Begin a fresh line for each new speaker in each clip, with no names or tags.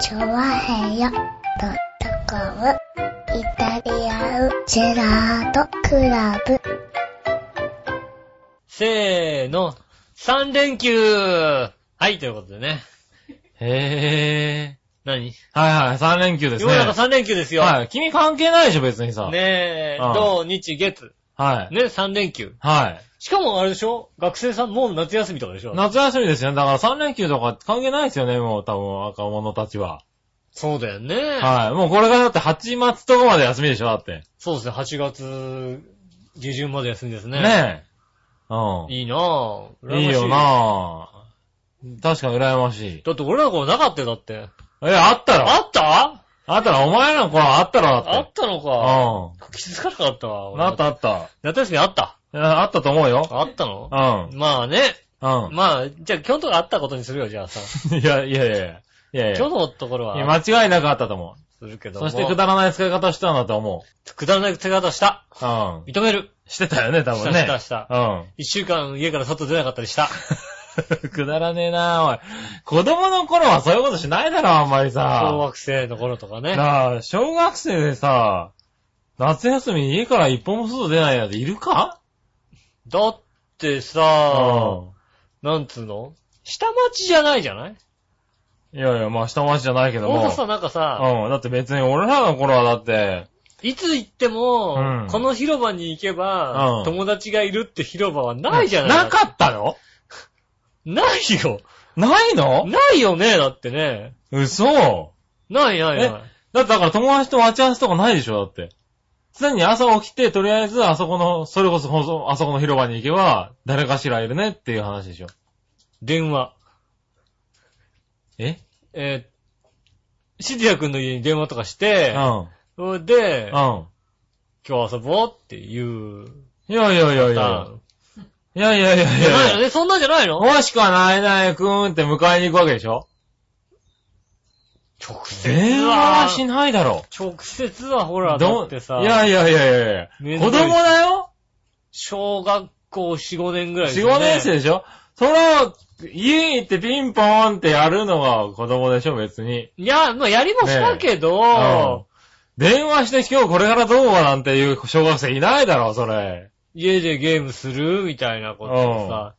チョワヘヨドットコムイタリアンジェラートクラブ。
せーの、3連休はい、ということでね。
へ
何？
ぇー。はいはい、3連休ですね。
世の中3連休ですよ。
はい。君関係ないでしょ、別にさ。
ねえ、
うん
土、日、月。
はい。
ね、3連休。
はい。
しかもあれでしょ？学生さんもう夏休みとかでしょ？
夏休みですよね。だから3連休とか関係ないですよね、もう多分若者たちは。
そうだよね。
はい。もうこれからだって8月とかまで休みでしょ、だって。
そうですね、8月下旬まで休みですね。
ねえ。うん。
いいなぁ。羨まし
いいよなぁ。確かに羨ましい。
だって俺らの頃なかったよ、だって。
え、あったろ
あった？
あったろお前らの頃あったろだって。
あったのか。気づかなかったわ。
うん。あったあった。
夏休みあった？
あったと思うよ。
あったの？
うん。
まあね。
う
まあ、じゃあ今日のところあったことにするよ、じゃあさ。
ん。いや、いやいやいや。いやいや。
今日のところ
いや
は、
間違いなくあったと思う。
するけども。
そしてくだらない使い方をしたんだと思
くだらない使い方した。
う。うん。
認める。
してたよね、多分ね。
したした
うん。
一週間家から外出なかったりした。
くだらねえなおい。子供の頃はそういうことしないだろ、あんまり
小
さ。
学生の頃とかね。
なあ、小学生でさ、夏休みに家から一歩も外出ないなんているか？
だって
う
さ、なんつうの？下町じゃないじゃない？
ん。いやいや、まあ下町じゃないけども。
ほんとさ、なんかさ、
うん。だって別に俺らの頃はだって、
いつ行っても、
うん
この広場に行けば、
うん
友達がいるって広場はないじゃない？
なかったの？
ないよ。
ないの？
ないよね、だってね。
嘘
ないないない。
だってだから友達と待ち合わせとかないでしょ、だって。常に朝起きて、とりあえずあそこの、それこそあそこの広場に行けば、誰かしらいるねっていう話でしょ。
電話。
え？
えー、シディア君の家に電話とかして
う、ん。
それで、
うん。
今日遊ぼうっていう。
いやいやいやいや。いやいやいやいや
のね、そんなんじゃないの？
もしくはないないくーんって迎えに行くわけでしょ？
直接
電話はしないだろ。
直接はほら、だ
ど
ってさ、
いやいやいやいやいや子供だよ？
小学校4、5年ぐらいです
?4、
よ
5
ね。
年生でしょ？そら、家に行ってピンポーンってやるのが子供でしょ、別に。
いや、まあ、やりもしたけど、
うん電話して今日これからどうなんていう小学生いないだろ、それ。
家でゲームするみたいなことをさ、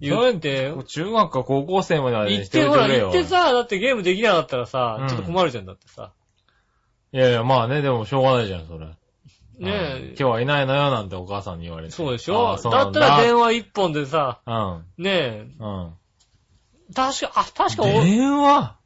言って、
中学か高校生まではね
行って、ほら。行ってさ、だってゲームできなかったらさ、
うん
ちょっと困るじゃんだってさ。
いやいや、まあね、でもしょうがないじゃん、それ。
ね
うん
え
今日はいないのよ、なんてお母さんに言われて。
そうでし
あ
ょだったら電話一本でさ、
うん。
ねえ、
うん。
確か、あ、確かお、
電話？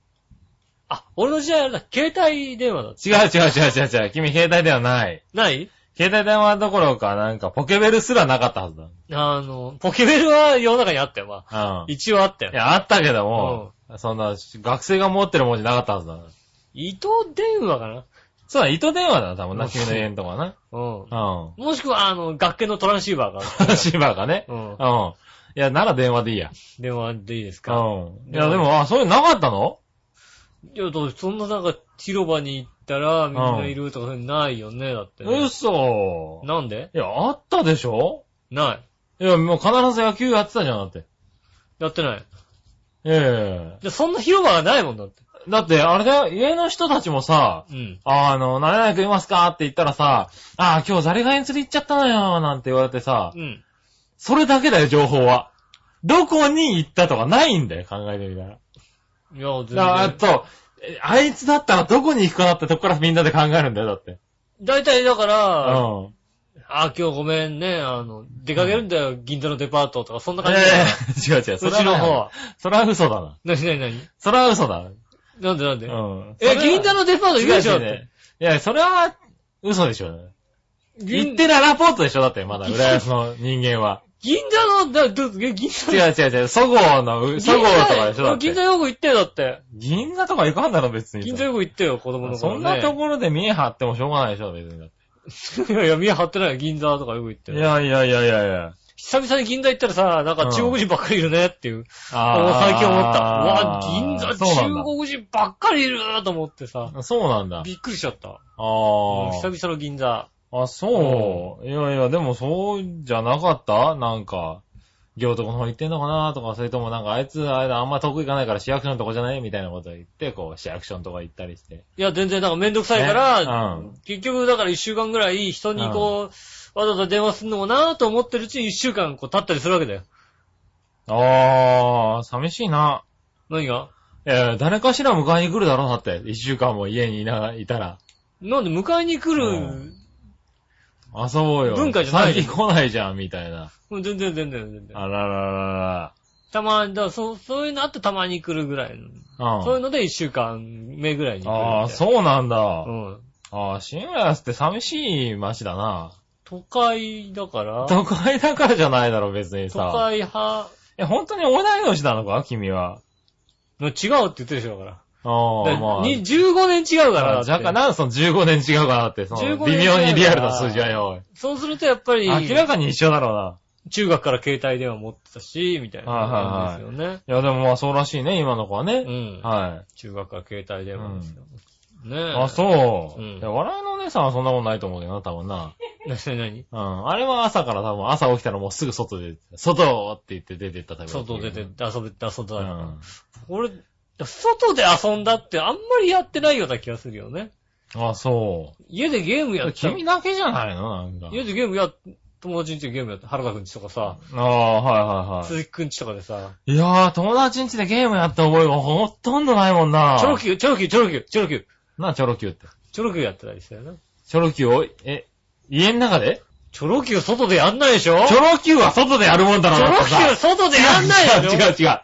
あ、俺の時代あれだ、携帯電話だ。
違う違う違う違う違う。君携帯ではない。
ない？
携帯電話どころか、なんかポケベルすらなかったはず
あの、ポケベルは世の中にあったよ、まあ。
だ。うん。い
一応あったよ。
や、あったけども、そんな、学生が持ってる文字なかったはずだ。
糸電話かな？
そうだ、糸電話だな、多分な、
うん
君の家のとこはな。
うん。
うん。
もしくは、あの、学研のトランシーバーがある。
シーバーがね。
うん
うん。いや、なら電話でいいや。
電話でいいです
う
か
ん。いや、でも、あ、そういうのなかったの？
いや、だってそんななんか、広場に行ったら、みんないるとか、そういうのないよね、だってね。
嘘。
なんで？
いや、あったでしょ？
ない。
いや、もう必ず野球やってたじゃん、だって。
やってない。
ええ
で、そんな広場がないもんだって。
だって、あれだよ、家の人たちもさ、
うん。
あの、何々くんいますかって言ったらさ、ああ、今日ザリガニ釣り行っちゃったのよ、なんて言われてさ、
うん。
それだけだよ、情報は。どこに行ったとかないんだよ、考えてみたら。
いや、全
だからあ
然。
と、えあいつだったらどこに行くかなってとこからみんなで考えるんだよ、だって。
大体だか
う
ら、
ん。
あ、今日ごめんね、あの、出かけるんだよ、銀座のデパートとか、そんな
え
感じだよ。
え違う違う、
うちの方は。
それは嘘だな。
なになになに
それは嘘だ。
なんでなんで？
うん。
え、銀座のデパート行くでしょだって。
いや、それは嘘でしょ。行
銀
ってるラポートでしょだって、まだ、浦安の人間は。
銀座の、だ、ど、え銀座
違う違う違う、そごうの、うそごうとかでしょだって。
銀座よく行ってよ、だって。
銀座とか行かんだろ、別に。
銀座よく行ってよ、子供の
そ
頃ね。
んなところで見え張ってもしょうがないでしょ、別に。
いやいや、見え張ってないよ、銀座とかよく行って
てい
よ。
やいやいやいやいや。
久々に銀座行ったらさ、なんか中国人ばっかりいるねっていう。
あ
最近思った。うわ、銀座
そうなんだ
中国人ばっかりいると思ってさ、
そうなんだ。
びっくりしちゃった。
あ
うん
あ。
久々の銀座。
あ、そう。いやいや、でもそうじゃなかった？なんか。行徳の方行ってんのかな？とか、それともなんかあいつ、あれだ、あんま得意かないから市役所のとこじゃない？みたいなことを言って、こう、市役所のとこ行ったりして。
いや、全然なんかめんどくさいから、
ねうん
結局だから一週間ぐらい人にこう、わざわざ電話するのもなぁと思ってるうちに一週間こう経ったりするわけだよ。
あー、寂しいな。
何が？
いや、誰かしら迎えに来るだろうなって。一週間も家にいな、いたら。
なんで迎えに来る、
うん遊ぼうよ。
文化じゃない
最近来ないじゃん、みたいな。
うん全然全然全然。
あらららら
たまに、だからそう、そういうのあってたまに来るぐらいの。
ら。うん。
そういうので一週間目ぐらいに来るみたいな。
ああ、そうなんだ。
うん。
ああ、新浦安って寂しい街だな。
都会だから、
都会だからじゃないだろ、別に
都
さ。
会派、
え、本当に同い年なのか君は。
の違うって言ってるでしょ、だから。
ああ、まあ。
に15年違うからだって。
若干、なんでその15年違うかなって、その
15年
微妙にリアルな数字はよ。
そうするとやっぱり、
明らかに一緒だろうな。
中学から携帯電話持ってたし、みたいな感じですよね。
いや、でもまあそうらしいね、今の子は
う
ね。
ん。
は
中学から携帯電話ですよ。ね
い。
え。
あ、そう。笑いのお姉さんはそんなことないと思うけどな、多分な。
なになに
うん。あれは朝から多分朝起きたらもうすぐ外で、外って言って出てったタイプだ
外出て遊べて遊んだ
うん。
俺、外で遊んだってあんまりやってないような気がするよね。
あ、そ
家でゲームや
う。
ってた。
君だけじゃないの？なんか。
家でゲームやっ、友達んちでゲームやって、原田くんちとかさ、
ああ、はいはいは
鈴木くんちとかでさ、
い。いやー、友達ん家でゲームやった覚えがほとんどないもんな。
チョロ Q、チョロ Q、チョロ Q、チョロ Q、
な、チョロ Q って？
チョロ Q やってたりしたよね。
チョロ Q を、え、家の中で？
チョロ Q 外でやんないでしょ？
チョロ Q は外でやるもんだろ、
チョロ
だってさ
Q 外でやんないでしょ？
違う違う違う。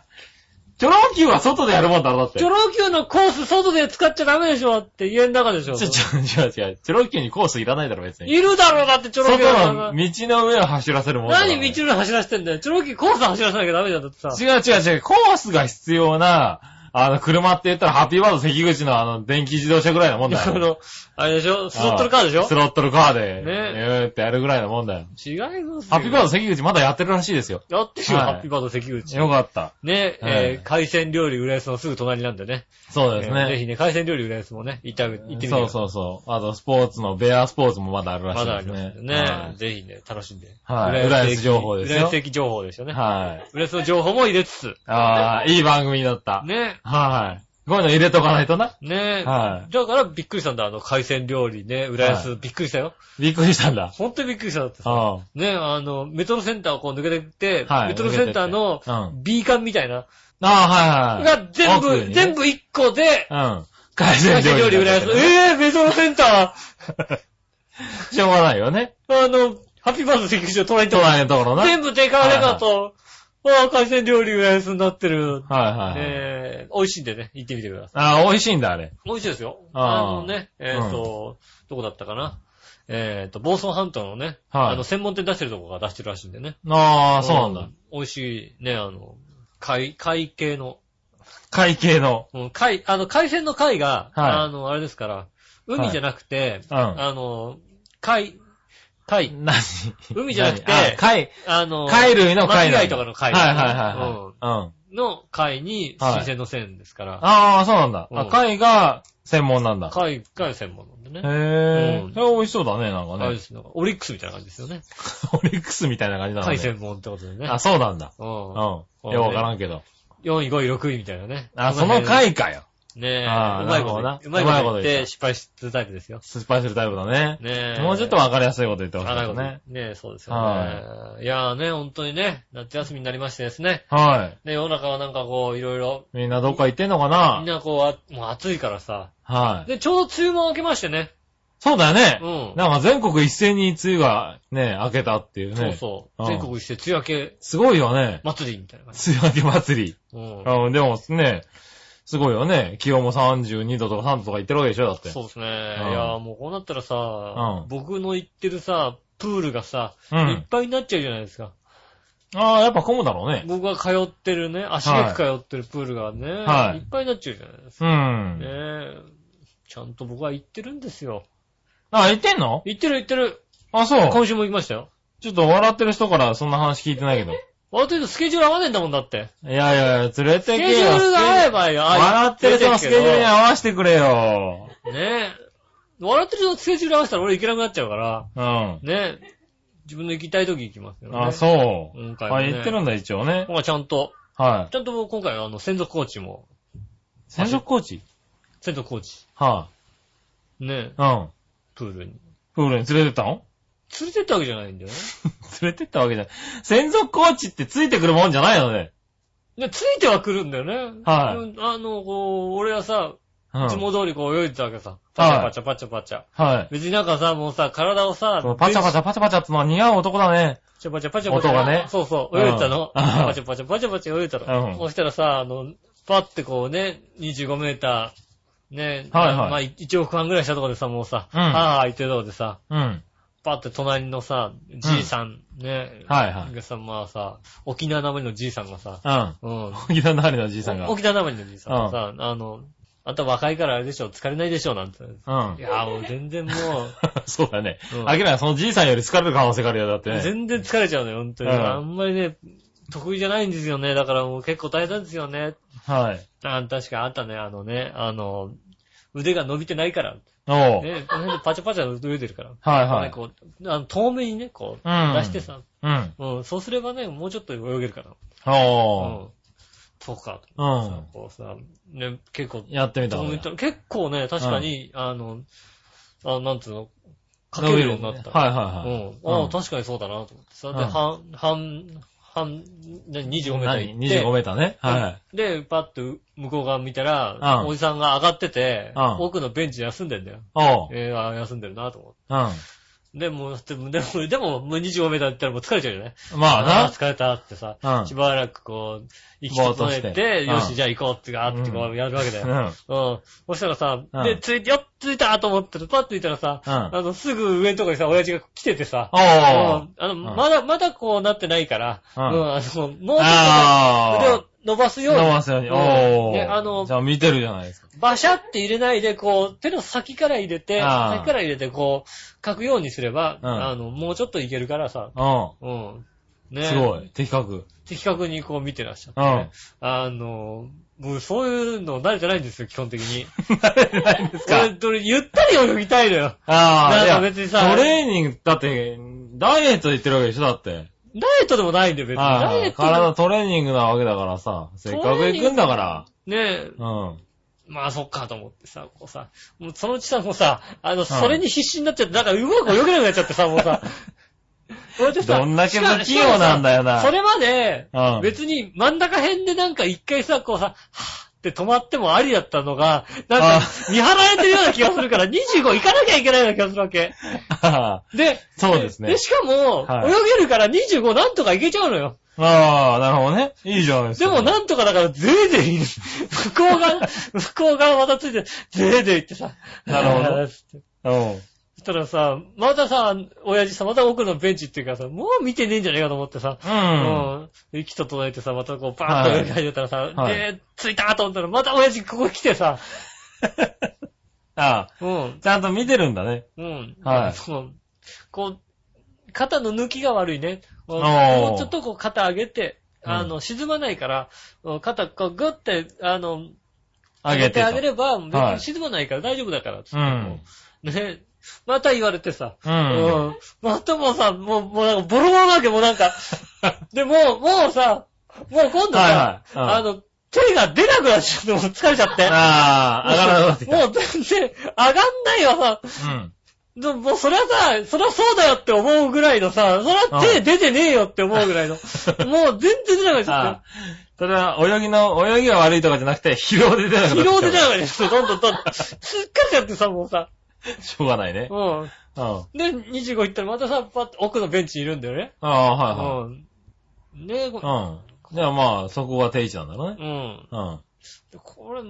チョロ Q は外でやるもんだろ、だって。
チョロ Q のコース外で使っちゃダメでしょって家の中でしょ
ちょ、ちょ、違う違う。チョロ Q にコースいらないだろ、別に。
いるだろうだってチョロ Q
外の道の上を走らせるもんだろ。
何道の上走らせてんだよ。チョロ Q コース走らせなきゃダメだってさ。
違う違う違う。コースが必要な、あの、車って言ったらハッピーバード関口のあの、電気自動車ぐらいのもんだよ。
あの、あれでしょ？スロットルカーでしょ？
スロットルカーで、
ね
えーってやるぐらいのもんだよ。
違いますよ。
ハッピーバード関口まだやってるらしいですよ。
やってるよ、
はい
ハッピーバード関口。
よかった。
ね、
はい
えー、海鮮料理浦安のすぐ隣なんでね。
そうですね。
えーぜひね、海鮮料理浦安もね、行ってあげ、行ってみてく
そう
ださい。
そうそう。あと、スポーツの、ベアスポーツもまだあるらし
まだあ
いですね。
りますんでね。ぜひね、楽しんで。
はい浦安情報ですよ
浦安的情報ですよね。
はい。
浦安の情報も入れつつ。
ああ、いい番組だった。
ね。
はい。こういうの入れとかないとな。
ね
は
だからびっくりしたんだ、あの海鮮料理ね、浦安、びっくりしたよ。
い。びっくりしたんだ。
ほんとにびっくりしただってさ。
あ
ね、あの、メトロセンターをこう抜けてって、
はい
メトロセンターの
抜けてってうん
B 館みたいな、
あ、はいはい。
が全部、
奥にね
全部1個で、
うん。海鮮
海鮮料理浦安。
料理だったけどね
えぇ、メトロセンタ
しょうがないよね。
ー、あの、ハッピーバード関口の隣にとこ
隣のところな。はい
全部デカデカと、ああ、海鮮料理浦安になってる。
はいはい。
えー、美味しいんでね、行ってみてください。
ああ、美味しいんだ、あれ。
美味しいですよ。
あ
のね、えっ、と、どこだったかな。えっ、と、房総半島のね、
はい
あの、専門店出してるとこが出してるらしいんでね。
ああ、そうなんだ。。
美味しい、ね、あの、海、海系の、
海系の。
うん海、あの、海鮮の貝が、
はい
あの、あれですから、海じゃなくて、
うん
あの、貝、貝、
何？
海じゃなくて
何？あ貝、
あの、
貝類の貝なんだ
巻き貝とかの貝、
はいはいはいはい。うん。
うんの貝に新鮮の線ですから、
ああ、そうなんだ。あ、
うん
貝が専門なんだ。
貝が専門なんでね。
へえ。
うん
それ美味しそうだね、なんかね。
あれですね。オリックスみたいな感じですよね。
オリックスみたいな感じなのね。
貝専門ってことでね。
あ、そうなんだ。
う。
うんん。
うん
よくわからんけど。
4位、5位、6位みたいなね。
あ、その貝かよ。
ねえ、うまいこと
な
うまいこと言って失敗するタイプですよ。
失敗するタイプだね。
ねえ。
もうちょっとわかりやすいこと言ってほしいですね
ね。。ねえ、そうですよね。いやーね、本当にね、夏休みになりましてですね。
はい。
ね、世の中はなんかこう、いろいろ、
みんなどっか行ってんのか
みん
な
なこうあ、もう暑いからさ。
はい。
で、ちょうど梅雨も明けましてね。
そうだよね
う。ん。
なんか全国一斉に梅雨がね、明けたっていうね。
そうそう。
うん
全国一斉梅雨明け
すごいよね。
祭りみたいな感じ。
梅雨明け祭り。
うん。
うん、でもね、すごいよね。気温も32度とか3度とか言ってるわけでしょだって。
そうですね。い
うん
やーもうこうなったらさ
う、ん
僕の行ってるさ、プールがさ、
う
いっ
ん。
ぱいになっちゃうじゃないですか。
ああ、やっぱ混むだろうね。
僕が通ってるね、足げく通ってるプールがね、
はい
いっぱいになっちゃうじゃないです
う
か。ね
ん。
え。ちゃんと僕は行ってるんですよ。
あ、行ってんの？
行ってる行ってる。
あ、そう。
今週も行きましたよ。
ちょっと笑ってる人からそんな話聞いてないけど。
私とスケジュール合わねえんだもんだって。
いやいや、連れて
スケ
けよ。
ジュールが合えばよ。あ
笑ってる人のスケジュールに合わせてくれよ。
ねえ。笑ってる人のスケジュール合わせたら俺行けなくなっちゃうから。
うん。
ねえ。自分の行きたい時行きますよね。
あ、そう。
今回は
あ、
ね。
言ってるんだ、一応ね。
今回ちゃんと、
はい。
ちゃんともう今回はあの、専属コーチも、
専属コーチ？
専属コーチ、
は
ね、
い。うん。
プールに。
プールに連れてったの？
連れてったわけじゃないんだよね。
連れてったわけじゃない。専属コーチってついてくるもんじゃないのね。
で、ついては来るんだよね。
はい
うんあの、こう、俺はさ、
うん
いつも通りこう泳いでたわけさ。パチャパチャパチャパチャ。
はい。
別になんかさ、もうさ、体をさ、
パチャパチャパチャパチャってのは似合う男だね。
パチャパチャパチャパチャ。
音がね
そうそう、泳いでたの。
うん
パチャパチャパチャパチャ泳いでたの。
うん
そしたらさ、あの、パッてこうね、25メーター、ね、
はいはい
まあ、1億半ぐらいしたところでさ、もうさ、
うん
ああ、言ってるとこでさ、
うん。
パッて隣のさ、じいさん、ね、
はいはい
がさ、まあさ、沖縄なまりのじいさんがさ、
うん。
うん。
沖縄のありのじいさんが。
沖縄なまりのじいさんがさ、あの、あんた若いからあれでしょ、疲れないでしょ、なんて。
うん
い。や、もう全然もう、
そうだね。
うん
明らかにそのじいさんより疲れる可能性があるよ、だってね。
全然疲れちゃうのよ、本当に。
うん
あんまりね、得意じゃないんですよね。だからもう結構大変なんですよね。
はい。
あ確かあったね、あのね、あの、腕が伸びてないから。
おう。
ね、この辺でパチャパチャ泳いでるから。
はいはい。
ねこう、あの遠目にね、こう、
うん
出してさ、
うん。
うん、そうすればね、もうちょっと泳げるから。
おー。
うん。そうか。
うん。
こうさ、ね、結構、
やってみた
遠目に
方がいい。
結構ね、確かに、あの、あなんつうの、かけるようになった。
はいはいはい。
うん。ああ、
うん
確かにそうだなと思ってさ。で、
うん
半、半、半、ね25メーター
何
行って。
?25 メーターね。はい。
で、パッと向こう側見たら、
うん
おじさんが上がってて、
うん
奥のベンチで休んでんだよ。
おう。
えー休んでるなと思って。
うん。
でも、でも、でも、でも、もう25メーター行ったらもう疲れちゃうよね。あ
まあ
ー疲れたってさ、
うん
しばらくこう、息整え
て
て、よし、
うん
じゃあ行こうって、あーってこ
う
うやるわけだ
な。
よ。
うん。
うん。そしたらさ、
うん
で、ついて、よっ、ついたと思ってる。パッと見たらさ、
うん
あの、すぐ上のとこにさ、親父が来ててさ。あの、
ん
まだ、まだこうなってないから、
う
うんん、あの、もうちょっと
あ
腕を伸ばす
ー。
ように、
伸ばすように。
うん
おー。
ねあの
じゃあ見てるじゃないですか。
バシャって入れないで、こう、手の先から入れて、先から入れて、こう、書くようにすれば、
うん
あの、もうちょっといけるからさ、
う
うん。ね
ん。すごい。的確。
的確にこう見てらっしゃって、
うん
ね。あの、もうそういうの慣れてないんですよ、基本的に。
慣れないんですか？
俺、俺ゆったり泳ぎたいのよ。
ああ、
なんか
いや
別にさ
トレーニング、だって、ダイエットで言ってるわけでしょだって。
ダイエットでもないんだよ、別に。ダイエット
体トレーニングなわけだからさ、せっかく行くんだから。
で。ねえ、
うん。
まあそっかと思ってさ、こうさ、もうそのうちさ、もうさ、あの、それに必死になっちゃって、なんかうまく泳げなくなっちゃってさ、もうさ。こうやってさ
どんだけ不器用なんだよな
しかもさそれまで
うん、
別に真ん中辺でなんか一回さ、こうさ、はぁって止まってもありだったのが、なんか
あ
見張られてるような気がするから、25行かなきゃいけないような気がするわけ。で、
そうですね
で、しかも、
はい
泳げるから25なんとかいけちゃうのよ。
ああ、なるほどね。いいじゃないですか。
でもなんとかだから、ぜいぜい、向こう側、向こう側またついて、ぜいぜいってさ。
なるほど うん。
そしたらさ、またさ、親父さ、また奥のベンチっていうかさ、もう見てねえんじゃねえかと思ってさ、
うん。
うん。息整えてさ、またこう、バーッと上に入ったらさ、
はい
で、着いたと思ったら、また親父ここ来てさ、
ああ、
うん、
ちゃんと見てるんだね。
うん。
はい
そうこう、肩の抜きが悪いね。もう
ー
もうちょっとこう肩上げて、
うん
あの、沈まないから、うん肩こうグッて、あの、
あげてと。
あげれば、別
はい
に沈まないから大丈夫だから、つって
うん。
ね。また言われてさ、
う。
うんん。またもうさ、もう、もうなんかボロボロなわけ、もうなんか。で、もう、もうさ、もう今度さ、
はいはいうん
あの、手が出なくなっちゃって、もう疲れちゃって。
ああ、上がらなくな。
もう全然、上がんないよさ。
うん。
でももうそれはさ、それはそうだよって思うぐらいのさ、それは手出てねえよって思うぐらいの。もう全然出なくなっちゃっ
ああ。それは泳ぎの、泳ぎが悪いとかじゃなくて、疲労で出なく
て。
なった。
疲労で出なくなっちゃって、どんどんどんどん。すっかりちゃってさ、もうさ。
しょうがないね。
うん。
うん。
で、25行ったらまたさ、パッと奥のベンチにいるんだよね。
ああ、はいは
うん。ねえ、こ
い。うん。じゃあまあ、そこが定位置なんだろうね。
うん。
うん。はい
これ、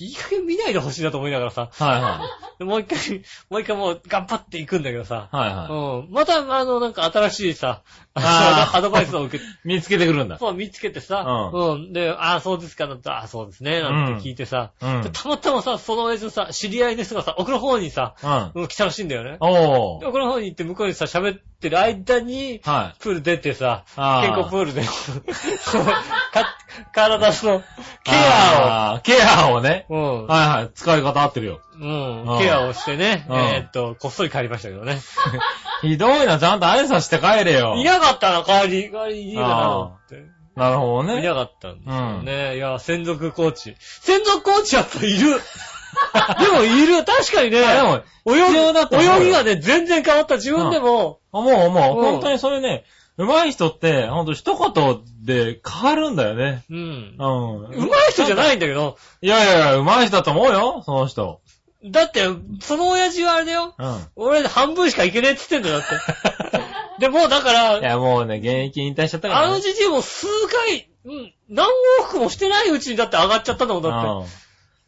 いい加減見ないでほしいなと思いながらさ。
は
で もう一回、もう一回もう頑張っていくんだけどさ
い。。はいは
うん。また、あの、なんか新しいさ、アドバイスを受けて、
い。見つけてくるんだ。
そう見つけてさ、
う
うん。で、ああ、そうですか、だったら、ああ、そうですね、なんて聞いてさ、
うん
で。たまたまさ、その親父のさ、知り合いの人がさ、奥の方にさ、
うん。
うん、来たらしいんだよね。
おー。
で奥の方に行って向こうにさ、喋ってる間に、
はい。
プール出てさ、
あー
健康プールで、か体のケア
あーケアをね。
を、うん。
はいはい。使い方合ってるよ。
うん
うん。
ケアをしてね、
うん
えーっと、こっそり帰りましたけどね。
ひどいな、ちゃんと挨拶して帰れよ。
いなかったな、帰り、帰りいいかなって。
なるほどね。
いなかったんですよね。いや、専属コーチ。専属コーチやっぱいる でもいる確かにね、
でも、
泳
必要だと思うよ
ぎ、泳ぎがね、全然変わった。自分でも、
思う思う。
うん
本当にそれね、上手い人って、ほんと一言で変わるんだよね。
うん。
うん。
上手い人じゃないんだけど、
いやいやいや、上手い人だと思うよ、その人。
だって、その親父はあれだよ。
うん。
俺半分しかいけねえって言ってんだよ、だって。で、もうだから
い、や、もうね、現役引退しちゃったから、ね。
あのじじいも数回、うん、何往復もしてないうちにだって上がっちゃったんだもん、だ
うん。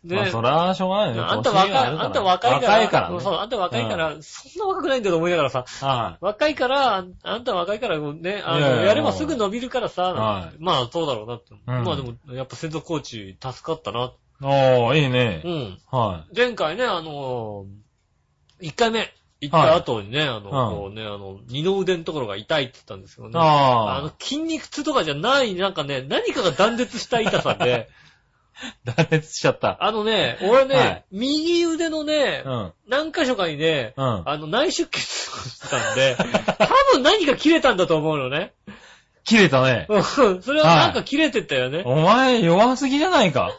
って。
まあ、それはしょうがないよ。
あんた若い、あんた若いから。
若いからね。
そう、あんた若いから、そんな若くないんだと思いながらさ、
は
若いから、あんあんた若いからね、あの、
いや
ればすぐ伸びるからさ、
はい
まあそうだろうなって。
うん
まあでも、やっぱ専属コーチ助かったな。
い。おー、いいね
う。ん。
は
前回ね、あのー、1回目行った後にね、あの、こうね、あの、二の腕のところが痛いって言ったんですよ
い。
ね。あ
あ
の、筋肉痛とかじゃない、なんかね、何かが断絶した痛さで、
ー、断裂しちゃった。
あのね、俺ね、
はい
右腕のね、
うん。
何箇所かにね、
うん。
あの、内出血をしたんで、多分何か切れたんだと思うのね。
切れたね。
うんそれはなんか切れてったよね。
お前、弱すぎじゃないか。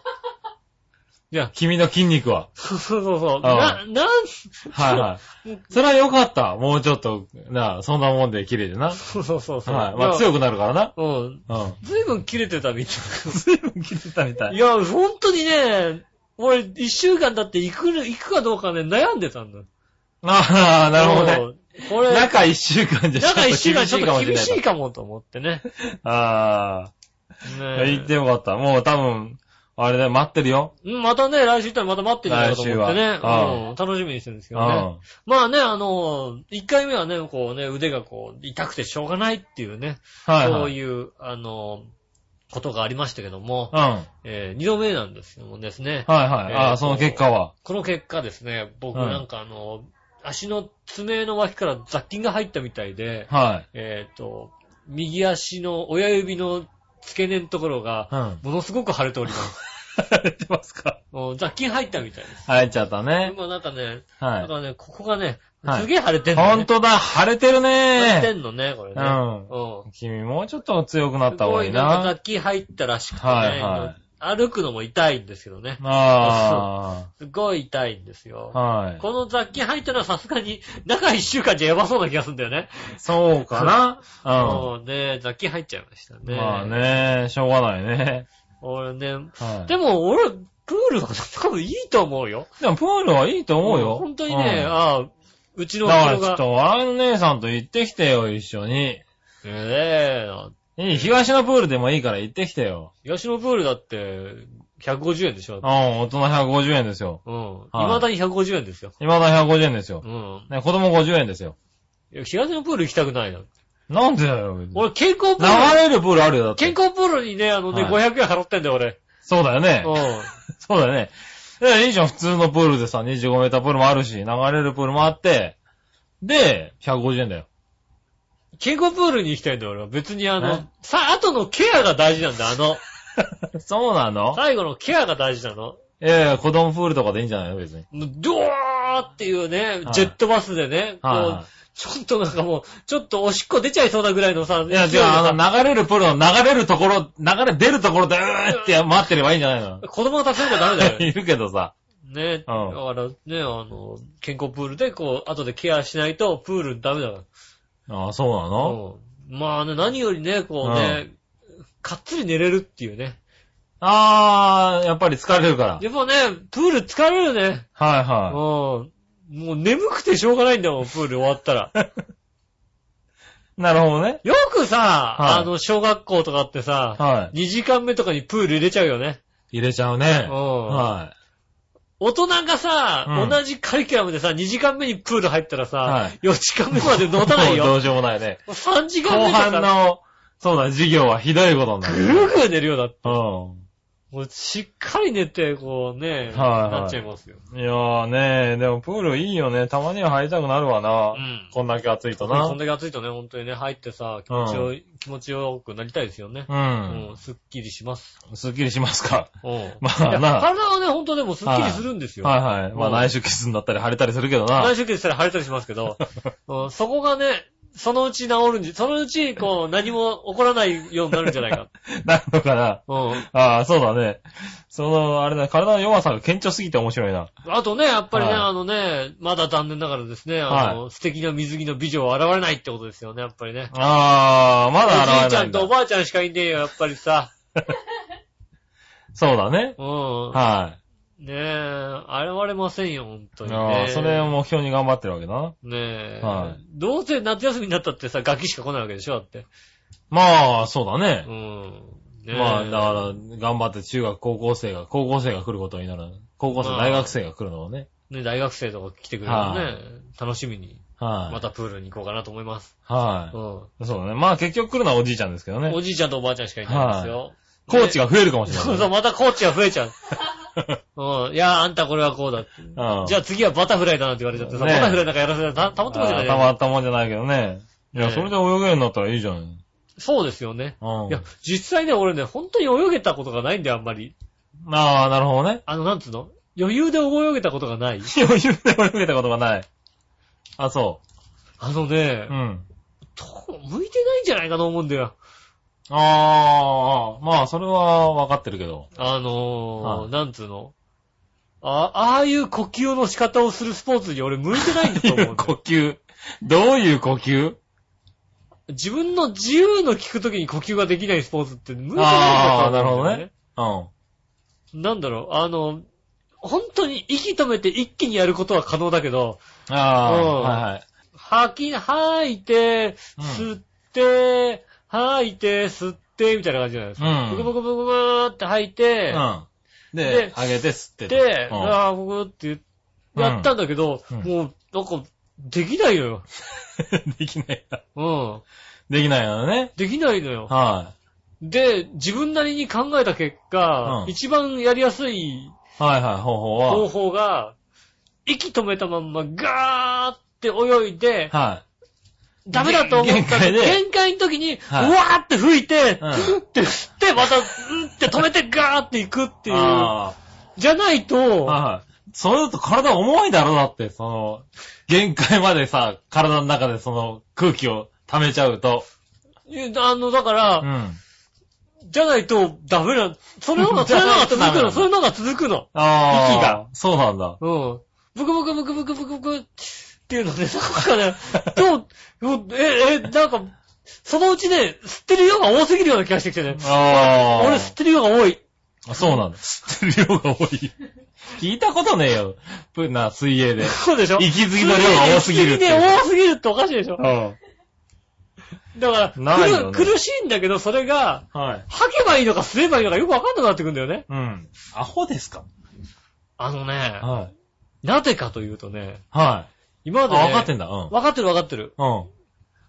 いや、
君の筋肉は？
そうそうそう。
ん
な、なん、
はいはい。それは良かった。もうちょっと、な、そんなもんで切れてな。はい。
そうそうそうそう。
まあ強くなるからな。
うん。
うん。
ずいぶん切れてたみた
随分切れたみた
い。い
い。
や、ほんとにね、俺、一週間だって行く、行くかどうかね、悩んでたんだ。
ああ、なるほど。
これ、
中一週間じゃ
中一週間ちょっと厳
厳しい
かもと思ってね。
ああ、
ね
言ってよかった。もう多分、あれだよ、待ってるよ。
うん、またね、来週行ったらまた待ってるんだと思ってね。
来週は
うん。楽しみにしてるんですけどね。
うん。
まあね、あの、一回目はね、こうね、腕がこう、痛くてしょうがないっていうね、そう
はいはい。
いう、あの、ことがありましたけども、
うん。はい
えー二度目なんですけどもですね、
はい。
えー
ああ、その結果は。
この結果ですね、僕
うん
なんかあの、足の爪の脇から雑菌が入ったみたいで、
はい。
えっ、と、右足の親指の付け根のところが、
うん。
ものすごく腫れております。
腫れてますか？
もう雑菌入ったみたいです。
入っちゃったね。
今なんかね、
はい。
なんかね、ここがね、
はい
すげえ腫れてんの、ね。
ほんとだ、腫れてる
腫れて
ね。
んのね、これね。
うん
うん。
君もうちょっと強くなっ
す
た方がいい
なんか
な。
雑菌入ったらしくてね、
はいは
歩くのも痛いんですけどね。
あ
すごい痛いんですよ
あ、。はい。
この雑菌入ったのはさすがに中一週間じゃやばそうな気がするんだよね。
そうかな？
そうね、雑菌入っちゃいました
うん。
ね。
まあ。ね、しょうがないね。
俺ね、
はい。
でも俺、プールは多分いいと思うよ。
でもプールはいいと思うよ。
本当にね、
うん
ああ、うちの
だから。ちょっと、笑いの姉さんと行ってきてよ、一緒に。
ええ
いい、東のプールでもいいから行ってきてよ。
東のプールだって、150円でしょ
うん、大人150円ですよ。
うん。
はい
未だに150円ですよ。
今だ150円ですよ
う。ん。
ね、子供50円ですよ。
いや東のプール行きたくないな。
なんでだよ。流
俺、健康プール、
れるプールあるよ、だって。
健康プールにね、あのね、
はい
500円払ってんだよ、俺。
そうだよね。
う
そうだよね。いや、いいじゃん、普通のプールでさ、25メータープールもあるし、流れるプールもあって、で、150円だよ。
ん。健康プールに行きたいんだよ、俺は。別にあの
ね、
さ、後のケアが大事なんだ、あの。
そうなの？
最後のケアが大事なの。
いやいや、子供プールとかでいいんじゃないの別に。
ドワーっていうね、
はい
ジェットバスでね、こう
は、
ちょっとなんかもう、ちょっとおしっこ出ちゃいそうなぐらいのさ、
い。いや、じゃあ、あの、流れるプールの流れるところ、流れ出るところで、うーって待ってればいいんじゃないの？
子供が助けるからダメだよ。
いるけどさ。
ね。だからね、あの、健康プールでこう、後でケアしないと、プールダメだから。
ああ、そうなの？
うんまあね、何よりね、こうね、かっつり寝れるっていうね。
ああ、やっぱり疲れるから。
やっぱね、プール疲れるね。
はい
うん。
は
もう眠くてしょうがないんだもん、プール終わったら。
い。なるほどね。
よくさ、
はい
あの、小学校とかってさ、
はい。
2時間目とかにプール入れちゃうよね。
入れちゃうね。
うん
は
大人がさ、
うん
同じカリキュラムでさ、2時間目にプール入ったらさ、
はい
4時間目まで持たない
もうど
よ。
うしようもないね。
3時間
後
目とか
半の、そうだ、授業はひどいことにな
ぐ
る。
るぐる寝るようだって。
うん。
もうしっかり寝て、こうね、
はいはい
なっちゃいますよ。
いやーねでもプールいいよね。たまには入りたくなるわな。
うん
こんだけ暑いとな。
こんだけ暑いとね、本当にね、入ってさ、気持ちよい、気持ちよくなりたいですよね。
う。
うんん、すっきりします。
すっきりしますか。
うん。
まあ
いや
な。
体はね、本当でもすっきりするんですよ。
はいはい。まあ
うん
内出血になったり腫れたりするけどな。
内出血したら腫れたりしますけど、うんそこがね、そのうち治るんじ、そのうち、こう、何も起こらないようになるんじゃないか。
なるのかな。
うん。
ああ、そうだね。その、あれだ、体の弱さが顕著すぎて面白いな。
あとね、やっぱりね、
はい
あのね、まだ残念ながらですね、あの、素敵な水着の美女は現れないってことですよね、やっぱりね。
ああ、まだ
おじいちゃ
ん
とおばあちゃんしかいねえよ、やっぱりさ。
そうだね。
うん。
は
ねえ、現れませんよ、本当
い。
に
あ
ね
あ、。それを目標に頑張ってるわけだな。
ねえ、
はい
どうせ夏休みになったってさ、ガキしか来ないわけでしょ、だって。
まあ、そうだね
う。ん。ねえ
まあ、だから、頑張って中学、高校生が、高校生が来ることになる。高校生、
まあ
大学生が来るのをね。
ね、大学生とか来てくれるのね、
はい
楽しみに、
はい。
またプールに行こうかなと思います。
は
う
い。そうだね。まあ結局来るのはおじいちゃんですけど
ん。
ね
お。じいちゃんとおばあちゃんしかいないんですよ。
コーチが増えるかもしれない。
そうそう、またコーチが増えちゃう。うん。いや、あんたこれはこうだって。
うん
じゃあ次はバタフライだなって言われちゃってさ、
ねえ
バタフライなんかやらせたらたたまってもんじゃない
たまったもんじゃないけどね。いや、それで泳げるようになったらいいじゃん。
そうですよね。
うん。
いや、実際ね、俺ね、本当に泳げたことがないんだよ、あんまり。
ああ、なるほどね。
あの、なんつうの？余裕で泳げたことがない。
余裕で泳げたことがない。あ、そ
あのね
う。う、ん。
と向いてないんじゃないかと思うんだよ。
ああ、まあ、それは分かってるけど。
あのー、
はい
なんつうの？あ、ああいう呼吸の仕方をするスポーツに俺向いてないんだと思うんだ
呼
よ。
吸。どういう呼吸？
自分の自由の聞くときに呼吸ができないスポーツって向いてないんだ
ああ、
と思うんだよ、
なるほどね。うん。
なんだろう、あの、本当に息止めて一気にやることは可能だけど、
ああ、
うん
はいはい。
吐き、吐いて、
うん
吸って、吐いて、吸って、みたいな感じじゃないですか。
うん
ブクブクブクブクって吐いて、
うん。
で
で、上げて吸ってと
で、
うん
ああ、ブクってやったんだけど、
うん
もう、なんか、できないのよ。
できないな。
うん。
できないのね。
できないのよ。
は
で、自分なりに考えた結果、
うん
一番やりやすい
い。はいはい、方法
方
は。
法が、息止めたまんまガーって泳いで、
は
ダメだと思った
限界で
限界の時に、
はいう
わーって吹いて、
うん
ふって吸って、また、うんって止めてガーっていくって
い。
いう。
あ
じゃないと、
あ。はいはい。それだと体重いだろ、だって、その、限界までさ、体の中でその空気を溜めちゃうと。
あの、だから、
うん。
じゃないとダメな、それのが、それのが続くの、それのが続くの。
ああ。
息が。
そうなんだ。
うん。ブクブクブクブクブクブクっていうのね、なんかね、どう、もうえ、え、なんか、そのうちね、吸ってる量が多すぎるような気がしてきてね。
ああ。
俺吸ってる量が多い。
あそうなんだ。吸ってる量が多い。聞いたことねえよ。プな、水泳で。
そうでしょ？
息継ぎの量が多すぎるって
息継ぎで多すぎるっておかしいでしょ？
うん。
だから、
ないよね
苦苦しいんだけど、それが、
はい。
吐けばいいのか吸えばいいのかよくわかんなくなってくんだよね。
うん。アホですか？
あのね、
はい。
なぜかというとね、
はい。あ、
今までね、
分かってんだ。うん。
わかってるわかってる。
うん。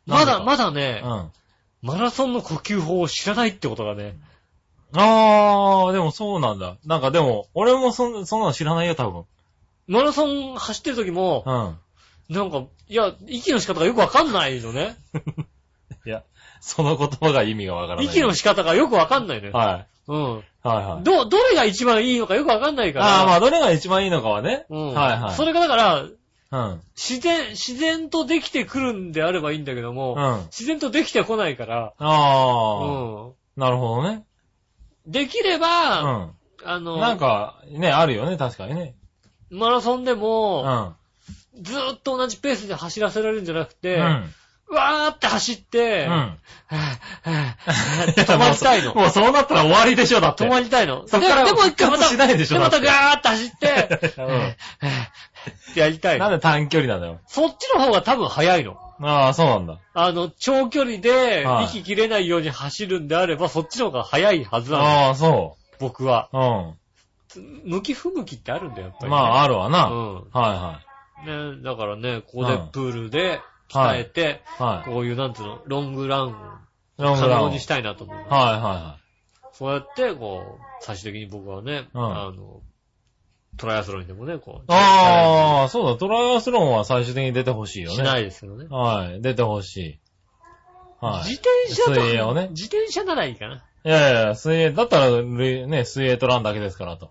まだ、ま
だ。
だね
う、ん。
マラソンの呼吸法を知らないってことがね、
あー、でもそうなんだ。なんかでも、俺もそんそんなの知らないよ、多分。
マラソン走ってる時も、
うん。
なんか、いや、息の仕方がよくわかんないのね。
いや、その言葉が意味がわからない。
息の仕方がよくわかんないのよ。
はい。
うん。
はいはい。
ど、どれが一番いいのかよくわかんないから。
あー、まあ、どれが一番いいのかはね。
うん。
はいはい。
それがだから、
うん。
自然、自然とできてくるんであればいいんだけども、
うん。
自然とできてこないから、
あー。
う
なるほどね。
ん。できれ
う
ば、
ん。
あの、
なんか、ね、あるよね、確かにね。
マラソンで
う
も、
ん。
ずーっと同じペースで走らせられるんじゃなくて、
うん。
うわーって走って、
うん。
はぁはぁ止まりたいの。
もうそうなったら終わりでしょ、だって。
止まりたいの。
そっから
ででも一回また、
しないでしょ
でまたガーって走って、
うん
ってやりたいの。
なんで短距離なんだよ。
そっちの方が多分早いの。
ああ、そうなんだ。
あの、長距離で
はい
息切れないように走るんであれば、そっちの方が早いはずなの。
ああ、そ
僕は。
う。うん。
向き不向きってあるんだよ、やっぱり、
まあ、あるわな。
うん。
はいは
ね、だからね、ここで
うん
プールで鍛えて、
い。はい。
こういう、なんつうの、ロングランを可能にしたいなと思う。
はいは
そうやって、こう、最終的に僕はね、
うん
あの、トライアスロンにでもね、こう、
ああ、そうだ、トライアスロンは最終的に出てほしいよね。
しないですけどね。
はい、出てほしい。はい。
自転車と
水泳をね
自転車ならいいかな。
いやいや、水泳、だったら、ね、水泳とランだけですからと。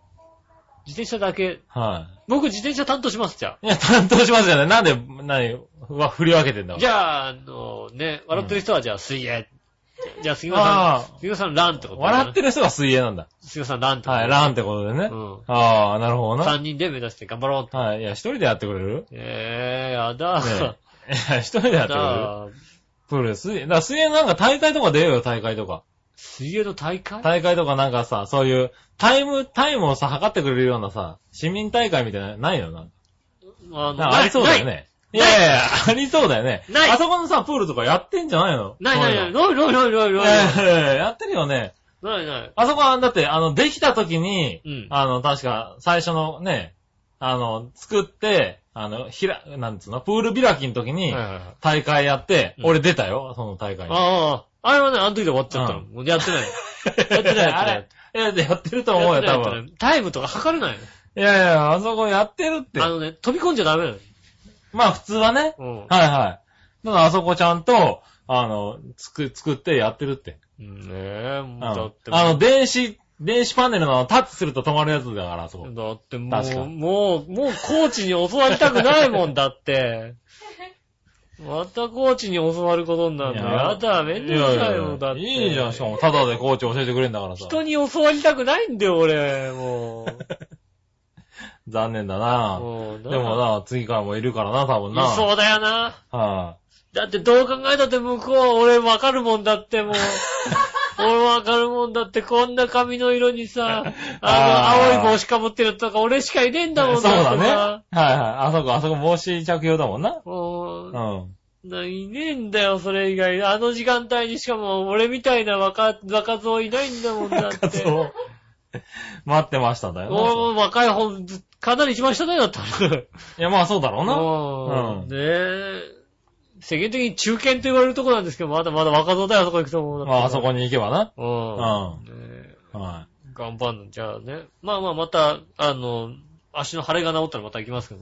自転車だけ。
は
僕自転車担当します、じゃ
い。いや、担当しますよね。なんで、何、うわ、振り分けてんだ？
じゃあ、あの、ね、笑ってる人はじゃあ水泳。じゃあ杉村さ
あ
ん、杉村さんランってこ
あ、
と
笑ってる人が水泳なんだ。
杉村さんランってこと
はい、ランってことでね。
うん。
ああ、なるほどな。
三人で目指して頑張ろう。
はい。いや、一人でやってくれる？
ええー、やだ。
ねえ。いや、一人でやってくれる？
だ
プール、水泳、だ水泳なんか大会とか出ようよ、大会とか。
水泳の大会？
大会とかなんかさ、そういう、タイム、タイムをさ、測ってくれるようなさ、市民大会みたいなの？ないのな
あ
ありそうだよ。ね。いやいやいや、ありそうだよね。
ない
あそこのさ、プールとかやってんじゃないの？
ないないない。ないないないないい
いやってるよね。
ないない。
あそこは、だって、あの、できた時に、
うん
あの、確か、最初のね、あの、作って、あの、ひら、なんつうの、プール開きの時に
はい、はいはい
大会やって、
うん
俺出たよ、その大会に。
ああ、あれはね、あの時で終わっちゃったの。
う
もうやってない。やってないやってない
あれ、いや、やってると思うよ、多分。
タイムとか測れない
いやいや、あそこやってるって
の。あ。のね、飛び込んじゃダメなの。
まあ、普通はね。
うん。
はいはい。ただ、あそこちゃんと、あの、つく、作ってやってるって。
うんねえ、
うん
もうだって
あの、
も
電子、電子パネルのタッチすると止まるやつだから、あそこ。
う、だってもう、もう、もうコーチに教わりたくないもんだって。またコーチに教わることになるの？
いや
やだ、めんどくさいよ、だって。
いいじゃん、しかも、ただでコーチ教えてくれんだからさ。
人に教わりたくないんだよ、俺、も
残念だ
う。
なでもな、次からもいるからな、多分な。
いそうだよな。
は
だってどう考えたって向こうは俺わかるもんだってもう。俺わかるもんだってこんな髪の色にさ、あの、青い帽子かぶってるとか俺しかいねえん
い。
だもん
そうだね。
さ
はいはい。あそこ、あそこ帽子着用だもんな。
もう、
うん。
ないねえんだよ、それ以外。あの時間帯にしかも俺みたいな若、若造いないんだもんだって。
そう。待ってましただよな。
俺も若い本、かなり一番下だよ、だったら。
いや、まあそうだろうな。
うん。
うん
ねえ。世間的に中堅と言われるとこなんですけど、まだまだ若造だよ、あそこ行くと思う。
まあ、あそこに行けばな。
うん。
うん
ねえ
は
頑張んの。じゃあね。まあまあ、また、あの、足の腫れが治ったらまた行きますけど。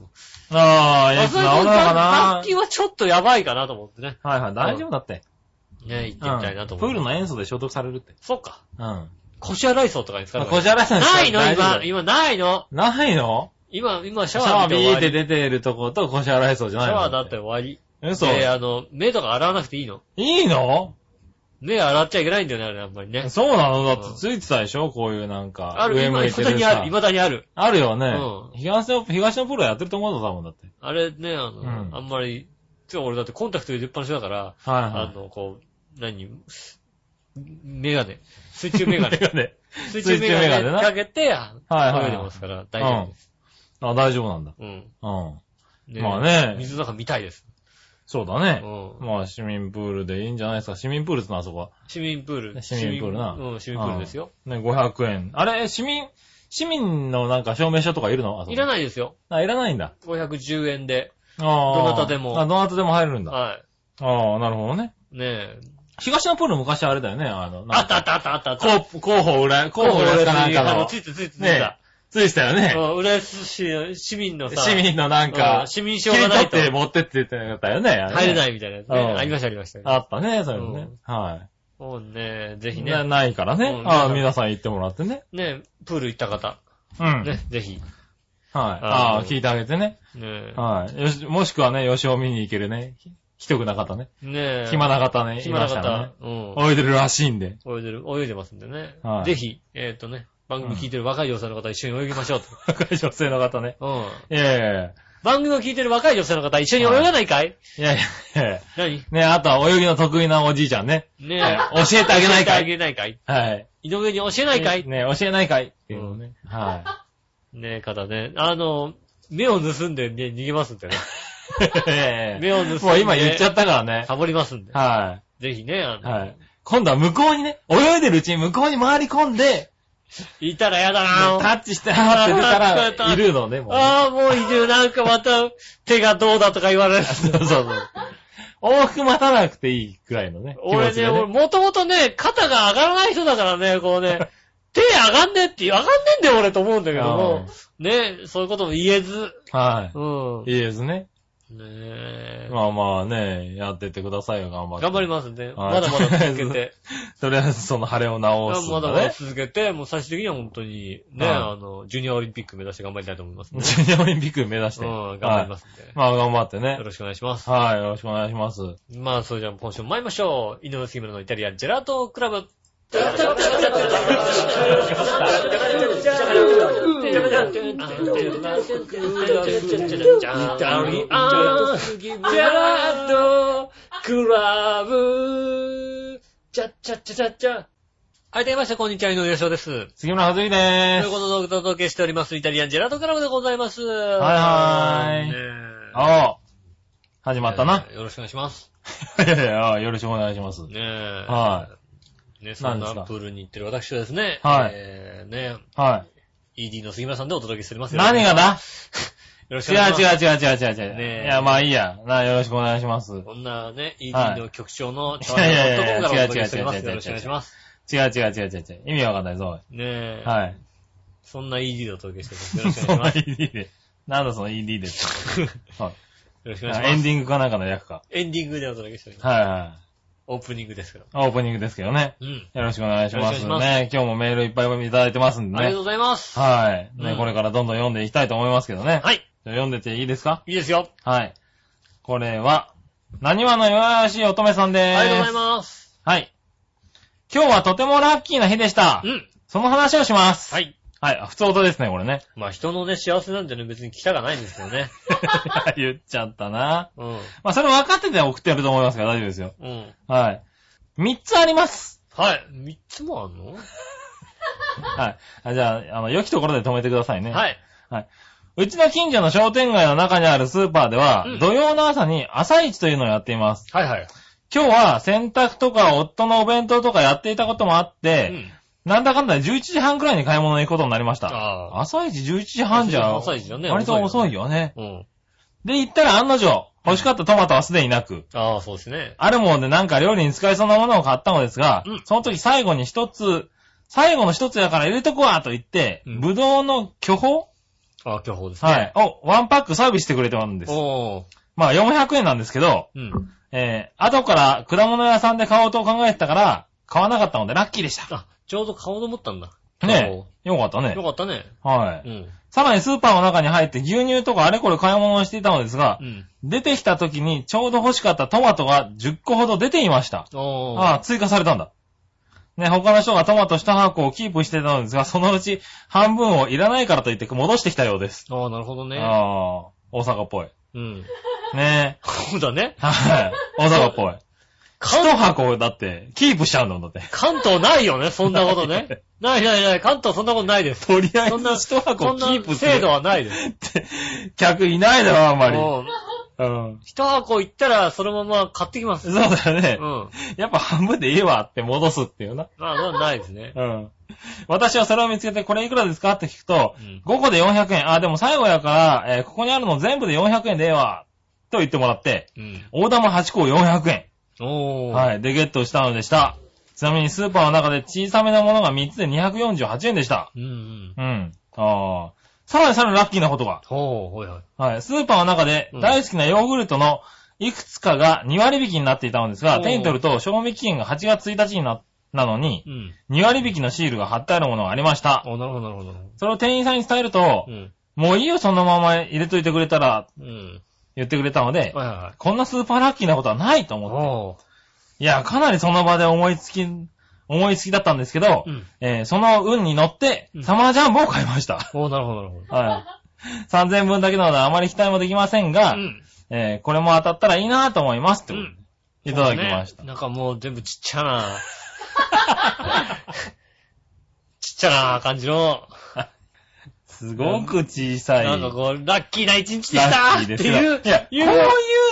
ああ、いや、治るのか
楽
な
器はちょっとやばいかなと思ってね。
はいはい、大丈夫だって。
ね行ってみたいなと
うん
思う。
プールの塩素で消毒されるって。
そっか。
うん。
腰洗い槽とかに使う
こじゃらさん
ないの今、今ないの？
ないの？
今、今シ
シャワー
ャワー
ビーって。出てるとこと腰洗いそうじゃないの
シャワーだって終わり。
嘘。
で、あの、目とか洗わなくていいの？
いいの？
目洗っちゃいけないんだよね、あれ、やっぱりね。
そうなの？だってついてたでしょ？こういうなんか。
ある、
上
今、
向いてるさ
未だにある、未だにある。
あるよね。
うん
東の、東のプロやってると思うぞ、多分だって。
あれね、あの、
うん
あんまり、つか俺だってコンタクト入れっぱなしだから、
はい
あ
は
の、こう、何、メガネ。水中メ
い。
ガネ。
ネ。
水中メガ
水中メガネ
かけて、
はいはい
泳いでますから、大丈夫です。
あ、大丈夫なんだ。
うん。
うん。まあね
水の中見たいです。う
そうだね。
ん。
まあ、市民プールでいいんじゃないですか。市民プールってのはそこは。
市民プール。
市民プールな
うん、市民プールですよ。
ね、500円。あれ、市民、市民のなんか証明書とかいるの？
いら
い。
ないですよ。
あ、いらないんだ。
510円で。
ああ。
どなたでも
あ、どなたでも入れるんだ。
は
ああ、なるほどね。
い。ねえ。
東のプール昔あれだよね、あの、
あったあ
あ
ったあったあったあった。
候候補裏、候補裏かなんかの
あつ、いてついてついて
ね、ついてたよね。
うん、浦安市、市民のさ、
市民のなん
う
か
ん、市民証がないと
取って持ってってって言ったよね。。
入れないいみたいなやつね。
うん
ありましたありました。
あったね、それもね。は
もうね、ぜ
い。
ひ
な
ね、
ないからね
う。ん
ああ、
皆
皆さん行ってもらってね。
ね、プール行った方、
うん。
ね、ぜひ、
はい。
あ
ああ、
の
聞いてあげてね。
ね、
はい。よし、もしくはね、吉尾見に行けるね。ひ一な方ね。
ね、
暇な方ね、い
暇な
ましたらね
方。、うん。
泳いでるらしいんで。
泳いでる、泳いでますんでね
は。い
ぜひ、えっとね、番組聞いてる若い女性の方一緒に泳ぎましょうと。
若い女性の方ね。
うん。
いやいやいや。
番組を聞いてる若い女性の方一緒に泳がないかい？
いやいやいや。
何？
ね、あとは泳ぎの得意なおじいちゃんね。
ね
はい 教えてあげないかい
教えてあげないかい？
はい。
井上に教えないかい？
ね、教えないかい？っていうのね。は
ねえ、方ね。あの、目を盗んで、ね、逃げますんでね。目を盗んで。
もう今言っちゃったからね。
サボりますんで。
は
ぜひね、あ
い。
の、
はい。今度は向こうにね、泳いでるうちに向こうに回り込んで、
いたらやだな
タッチして、はーって出たら、いるのね、もうね。
ああ、もういる。なんかまた、手がどうだとか言われる。
そうそうそう。往復待たなくていいくらいのね。
俺ね、
気持ちが
俺もともとね、肩が上がらない人だからね、こうね、手上がんねえって、上がんねえんだよ俺と思うんだけども、ね、そういうことも言えず、
は
うん。
い。いいですね。
ねえ。
まあまあね、やってってくださいよ、頑張って。
頑張りますね。
はい
まだまだ続けて。
とりあえずその晴れを直すん
まだまだ
だね。
続けて、もう最終的には本当に、ね、
はい
あの、ジュニアオリンピック目指して頑張りたいと思いますね。
ジュニアオリンピック目指して。
うん、頑張りますんで。
はいまあ頑張ってね
よ。ろしくお願いします。
はい、よろしくお願いします。
まあ、それじゃあ今週も参りましょう。井上杉村のイタリアンジェラートクラブ。イタリアンジェラートクラブ。チャッチャッチャチャッチャ。はい、どうもみなさん、こんにちは、井上洋です。
杉村はずきでーす。
いうことでお届けしております、イタリアンジェラートクラブでございます。はい
はーい
ねえ
ああ、始まったな。
よろしくお願いします。
いやいや、よろしくお願いします。
ねえ。。
はい
ね、そん
何ですか？
なプールに行ってる私はですね。
はい
えー、ね、
は
ED の杉村さんでお届けしております。
何がだ？
よろしく
違う
お願いします。
違う違う違う違う違う。
ねえ
いや、まあいいや。な、よろしくお願いします。
こんなね、
は
ED
い
の局長の
いやいやいや
ところからお届けしております。
違う違う違う違う違う
よろしくお願いします。
違う違う違う違う違う。意味わかんないぞ。
ねえ。
はい。
そんな ED でお届けしております。よろしくお願いし
ED で。なんだその ED です。はい
ます。よろしくお願いします。
エンディングかなんかの役か。
エンディングでお届けしております。
はいはい。
オープニングですから。
オープニングですけどね。
うん。
よろしくお願いします。ね、今日もメールいっぱいいただいてますんでね
ありがとう。ございます。
はい。ね、
うん
これからどんどん読んでいきたいと思いますけどね。
はい。
じゃあ読んでていいですか？
いいですよ。
はい。これは、何話の弱々しい乙女さんでーす。
ありがとうございます。
はい。今日はとてもラッキーな日でした。
うん。
その話をします。
はい。
はい。あ普通音ですね、これね。
まあ人のね、幸せなんてね、別に来たがないんですよね。
言っちゃったな。
うん。
まあ、それ分かってて送ってると思いますから大丈夫ですよ。
うん。
はい。三つあります。
はい。三つもあんの？
はい。あじゃあ、あの、良きところで止めてくださいね。
はい。
うちの近所の商店街の中にあるスーパーでは、
うん
土曜の朝に朝市というのをやっています。
はいはい。
今日は洗濯とか夫のお弁当とかやっていたこともあって、
うん。
なんだかんだで11時半くらいに買い物に行くことになりました。朝市11時半じゃ、
朝一だね。
割と遅い
よ。
よね。
うん。
で、行ったら案の定、欲しかったトマトはすでになく、
ああ、そうですね。
あるものでなんか料理に使えそうなものを買ったのですが、
うん
その時最後に一つ、最後の一つやから入れとくわと言って、
うん
ぶどうの巨峰？
ああ、巨峰ですね。
はい。をワンパックサービスしてくれてるんです。
おー。
まあ400円なんですけど、
うん。
えー、後から果物屋さんで買おうと考えてたから、買わなかったのでラッキーでした。
あ、ちょうど買おうと思ったんだ。
ねえ。よかったね
よ。かったね。
はい。
うん。
さらにスーパーの中に入って牛乳とかあれこれ買い物をしていたのですが
う、ん。
出てきた時にちょうど欲しかったトマトが10個ほど出ていました。
おー。
ああ、追加されたんだ。ね、他の人がトマト1箱をキープしてたのですが、そのうち半分をいらないからと言って戻してきたようです。
ああ、なるほどね。
ああ、大阪っぽい。
うん。
ね
そうだね。
はい。大阪っぽい。
関
一箱だって、キープしちゃうんだもんだって。
関東ないよね、そんなことね。ないないない、関東そんなことないです。
とりあえ
そんな、
ず一箱
そんな
キープする
制度はないです。
って、客いないだろ、あんまり。
うん
うん。
一箱行ったら、そのまま買ってきます。
そうだよね
う。ん。
やっぱ半分でいいわって戻すっていうな。
まあ、まあないですね。
うん。私はそれを見つけて、これいくらですかって聞くと、
うん。
5個で400円。あ、でも最後やから、えーここにあるの全部で400円でええわ。と言ってもらって、
うん。
大玉8個400円。
おー。。
はいい。で、ゲットしたのでした。ちなみにスーパーの中で小さめなものが3つで248円でした。
うんうん。
うん。ああ。さらにさらにラッキーなことが。
ほう、ほいほい。
はい。スーパーの中で
うん
大好きなヨーグルトのいくつかが2割引きになっていたのですが、手に取ると賞味期限が8月1日にな、なのに、
うん。
2割引きのシールが貼ってあるものがありました。
おなるほど、なるほど。
それを店員さんに伝えると
う、ん。
もういいよ、そのまま入れといてくれたら、
うん。
言ってくれたので、
はいはいはい。
こんなスーパーラッキーなことはないと思って。いや、かなりその場で思いつき、思いつきだったんですけど、
うん。
えーその運に乗って
う、ん
サマージャンボを買いました。
おー、なるほど、なるほど。
はい。3000分だけなのであまり期待もできませんが、
うん。
えーこれも当たったらいいなと思いますってことでいただきました。
ねなんかもう全部ちっちゃな、ちっちゃな感じの、
すごく小さい。
なんかこう、ラッキーな一日でし
ラ
たっていう、
いや、こう
言う、
い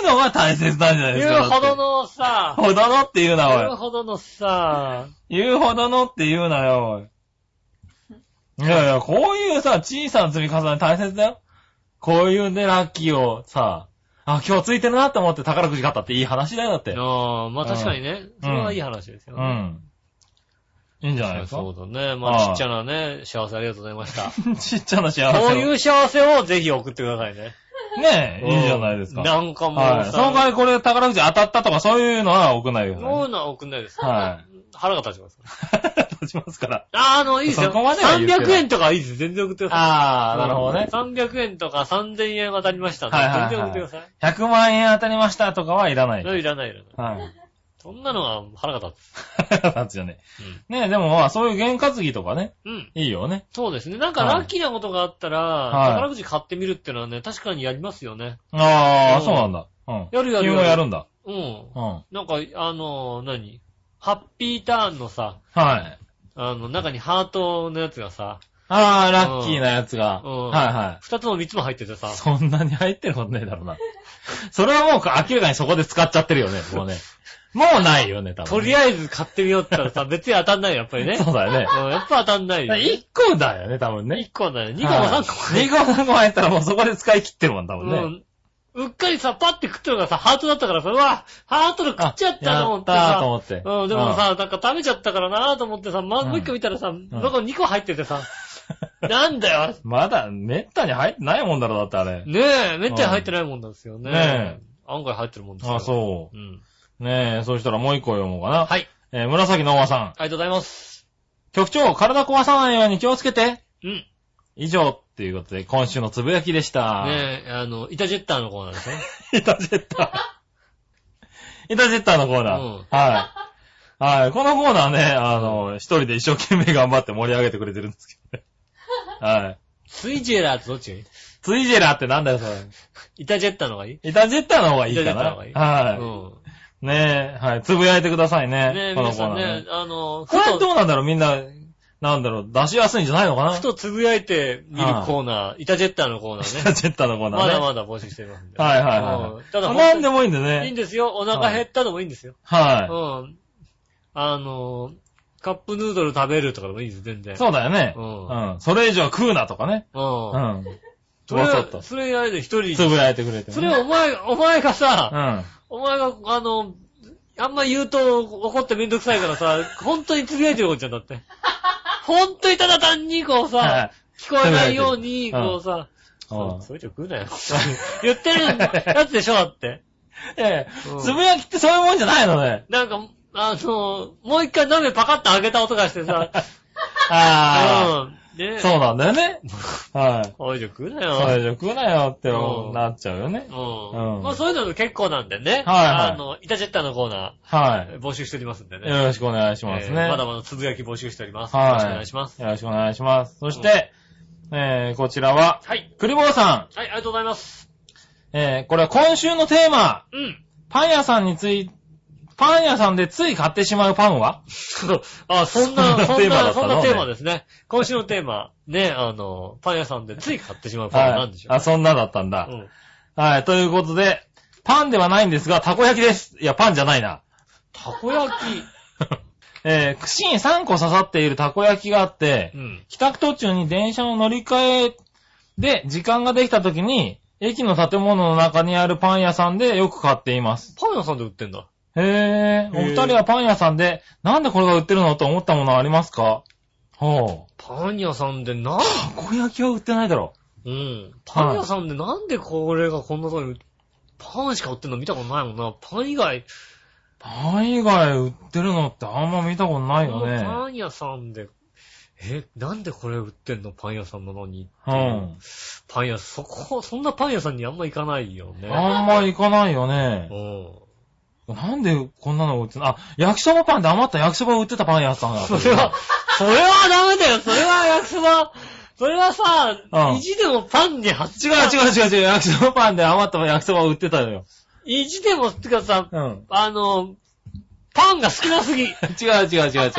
うのが大切なんじゃないですか。
言うほど
だ
のさ
ほどのって言うな、
言う
おい。
ほどのさ、
言うほどのって言うなよ、おい。いやいや、こういうさ、小さな積み重ね大切だよ。こういうね、ラッキーをさ、あ、今日ついてるなって思って宝くじ買ったっていい話だよ、だって。
ああ、まあ確かにね。それはいい話ですよね。
うん。いいんじゃないですか？
そうだね。まあちっちゃなね、幸せありがとうございました。
ちっちゃな幸せを。
こういう幸せをぜひ送ってくださいね。
ねえ、いいじゃないですか。
なんかもう
はい。
さ、
その代わりこれ宝くじ当たったとかそういうのは送んないでくださ
そういうのは送んないです。
は
腹が立ちます。
い。立ちますから。
あー、あの、いいですよ。
そこまでは言ってない
300円とかいいです。全然送ってください。
ああ、なるほどね。
300円とか3000円当たりました。
はいはいはい
全然送ってください。
100万円当たりましたとかはいらない。
いらないいらない。
はい。
そんなのは腹が立
立つよね。ねえ、でもまあそういう験担ぎとかね、
つ。うん。うん。
いいよね。
そうですね。なんか
はい
ラッキーなことがあったら、
はい
宝くじ買ってみるってのはね、確かにやりますよね。
ああ、
うん
そうなんだ。うん。
やるやる
君もやるんだ。
うん。
うん。
なんか、あの、何？ハッピーターンのさ、
はい。
あの、中にハートのやつがさ、
ああ、ラッキーなやつが。
うん
はいはい。
二つも三つも入っててさ、
そんなに入ってることねえだろうな。それはもう明らかにそこで使っちゃってるよね、もうね。もうないよね、多分。
とりあえず買ってみようって言ったらさ、別に当たんないよ、やっぱりね。
そうだよね。
うん、やっぱ当たんないよ。
1個だよね、多分ね。
1個だよ。2個も3個も
2個3個入ったらもうそこで使い切ってるもん、多分ね。
うん。うっかりさ、パッて食ってるのがさ、ハートだったからさ、うわ、ハートの食っちゃったと思ってさ
と、思って。
うん、でもさ、なんか食べちゃったからなーと思ってさ、ま、
うん
もう一個見たらさ、なんか2個入っててさ、なんだよ。
まだ、めったに入ってないもんだろ、だってあれ。
ねえ、めったに入ってないもんなんですよね。
ね
案外入ってるもんですよ。。
あ、そう
うん。
う。ねえ、そうしたらもう一個読もうかな。
はい。
えー紫のおばさん。
ありがとうございます。
局長、体壊さないように気をつけて。
うん。
以上、っていうことで、今週のつぶやきでした。
ねえ、あの、イタジェッターのコーナーですね。
イタジェッター。イタジェッターのコーナー。
うん
はい。はい。このコーナーね、あの、一人で一生懸命頑張って盛り上げてくれてるんですけどね。はい。
スイジェラーとどっちがいい？
ツイジェラーってなんだよ、それ。
イタジェッターの方がいい？
イタジェッターの方がいいか
イタジェッター
な。
の方がいい
はい。
うん。
ねえ、はい。つぶやいてくださいね。
ねえ、
この
皆さん
コーナーね
ね。、あの、
これどうなんだろう？みんな、なんだろう？出しやすいんじゃないのかな？
ふとつぶやいて見るコーナー、イタジェッターのコーナ
イ
ーね。
タジェッターのコーナーね。
まだまだ募集してますんで。
はいはいはい
うんただ、
なんで
も
もいいんで
いいん
ね。
ですよ。お腹減ったでもいいんですよ。
は
うん。あの、カップヌードル食べるとかでもいいです、全然。
い。そうだよね。
う
うんん。それ以上食うなとかね。
う。
うんん。
それ
そうそうと。
それやれで一人
つぶやいてくれてね。
それお前、お前が
う
さ、
ん。
お前が、あの、あんま言うと怒ってめんどくさいからさ、本当につぶやいてることじゃんだって。本当にただ単にこう
は
さ、聞こえないように、こうさ、
うん
それ以上食うなよ。言ってるやつでしょ、だって。
え
うん
え、つぶやきってそういうもんじゃないのね。
なんか、あの、もう一回鍋パカッと開けた音がしてさ、
あ
うん。ね
あ、そうなんだよね。はい。
それ以上食うな
それ以
よ。
上食うなよって
うん
なっちゃうよね。
うん。
うん
まあそういうのも結構なんでね。
はいはい
あの、イタジェッターのコーナ
は
ー、募集しておりますんで
い。
ね。
よろしくお願いしますね。
えーまだまだつぶやき募集しております。
はい。
よろしくお願いします。
よろしくお願いします。そして、えー、こちらは、
はい。
クリボーさん。
はい、ありがとうございます。
えー、これは今週のテーマ、
うん。
パン屋さんについ、パン屋さんでつい買ってしまうパンは？
あ、そんな、そん
な
そんなテーマですね。今週のテーマ、ね、あの、パン屋さんでつい買ってしまうパンは何でしょう、
あ、そんなだったんだ。
うん。
はい、ということで、パンではないんですが、たこ焼きです。いや、パンじゃないな。
たこ焼き？
えー、串に3個刺さっているたこ焼きがあって
う、ん。
帰宅途中に電車を乗り換えで時間ができた時に、駅の建物の中にあるパン屋さんでよく買っています。
パン屋さんで売ってんだ。
へー、お二人はパン屋さんで、なんでこれが売ってるのと思ったものはありますか？ほう。
パン屋さんでなん、
たこ焼きは売ってないだろ
うん。パン屋さんでなんでこれがこんなとこに、パンしか売ってんの見たことないもんな。パン以外、
パン以外売ってるのってあんま見たことないよね。
パン屋さんで、え、なんでこれ売ってんの？パン屋さんなのに。
うん。
パン屋、そこ、そんなパン屋さんにあんま行かないよね。
あんま行かないよね
う。ん。
なんでこんなの売ってんの？あ、焼きそばパンで余った焼きそば売ってたパン屋さんが。
それは、それはダメだよ。それは焼きそば、それはさ、
うん
意地でもパンに発
違う違う違う違う、焼きそばパンで余った焼きそば売ってたのよ。
意地でも、ってかさ、
うん。
あの、パンが好きなすぎ。
違う違う違う違う。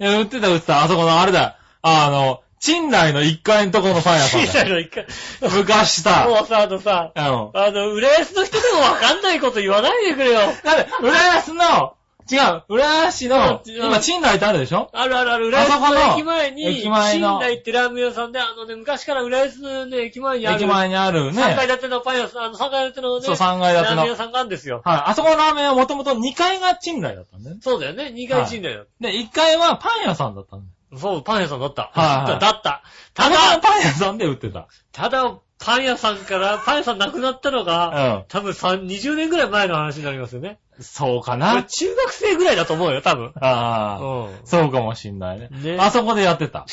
いや、売ってた売ってた。あそこのあれだ。ああの、賃内の1階のところのパン屋さん
小さい
だ。
の一回。
昔さ。
もうさ、あのさ、
あの、
あの、浦安の人でもわかんないこと言わないでくれよ。
なんで、浦安の違う、浦安市の、
うん
今、賃来ってあるでしょ？
あるあるある、浦安
あそこの
の駅前に、
駅前の
新来ってラーメン屋さんで、あのね、昔から浦安のね、駅前にある。
駅前にある
3階
ね。
建てのパン屋さん、あの、3階建てのね、
そう、3階建て。
ラーメン屋さんがあるんですよ。
あそこのラーメンはもともと2階が賃来だったんだよね。
そうだよね、2階賃だよ。
で、1階はパン屋さんだったんだよ。
そう、パン屋さんだった。
はいはい
だった。た
ただ、
だ、
パン屋さんで売ってた。
ただ、パン屋さんから、パン屋さんなくなったのが、
うん。
多分3、20年ぐらい前の話になりますよね。
そうか
俺
な？
中学生ぐらいだと思うよ、多分。
ああ、
うん。
そうかもしんないね。
ね
あそこでやってた。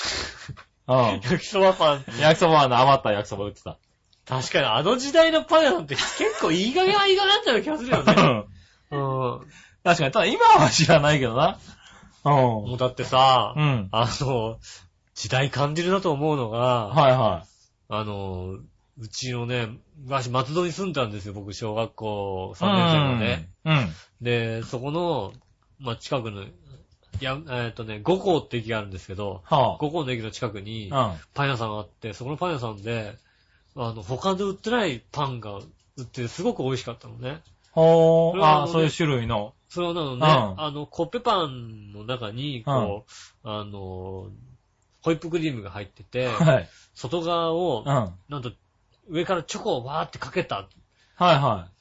うん。
焼きそばパン。
焼きそばの余った焼きそば売ってた。
確かにあの時代のパン屋さんって結構いい加減はいい加減だったような気がするよ
う
ね。
ん。
うん。
確かに。ただ今は知らないけどな。うん。
もうだってさ、
うん。
あの、時代感じるなと思うのが、
はいは
あの、うちのね、昔松戸に住んでたんですよ、僕、小学校
い。
3年生のね。
うん。
で、そこの、まあ、近くの、や、えっ、とね、五校って駅があるんですけど、
は
五校の駅の近くに
あ。
パン屋さんがあって、そこのパン屋さんで、あの、他で売ってないパンが売ってて、すごく美味しかったのね。
ほー。あ、
あ
そういう種類の。
それはなのね、
うん
あの、コッペパンの中に、こう、あの、ホイップクリームが入ってて、
はい。
外側を
うん。、はい
なんと、上からチョコをわーってかけた、
はい。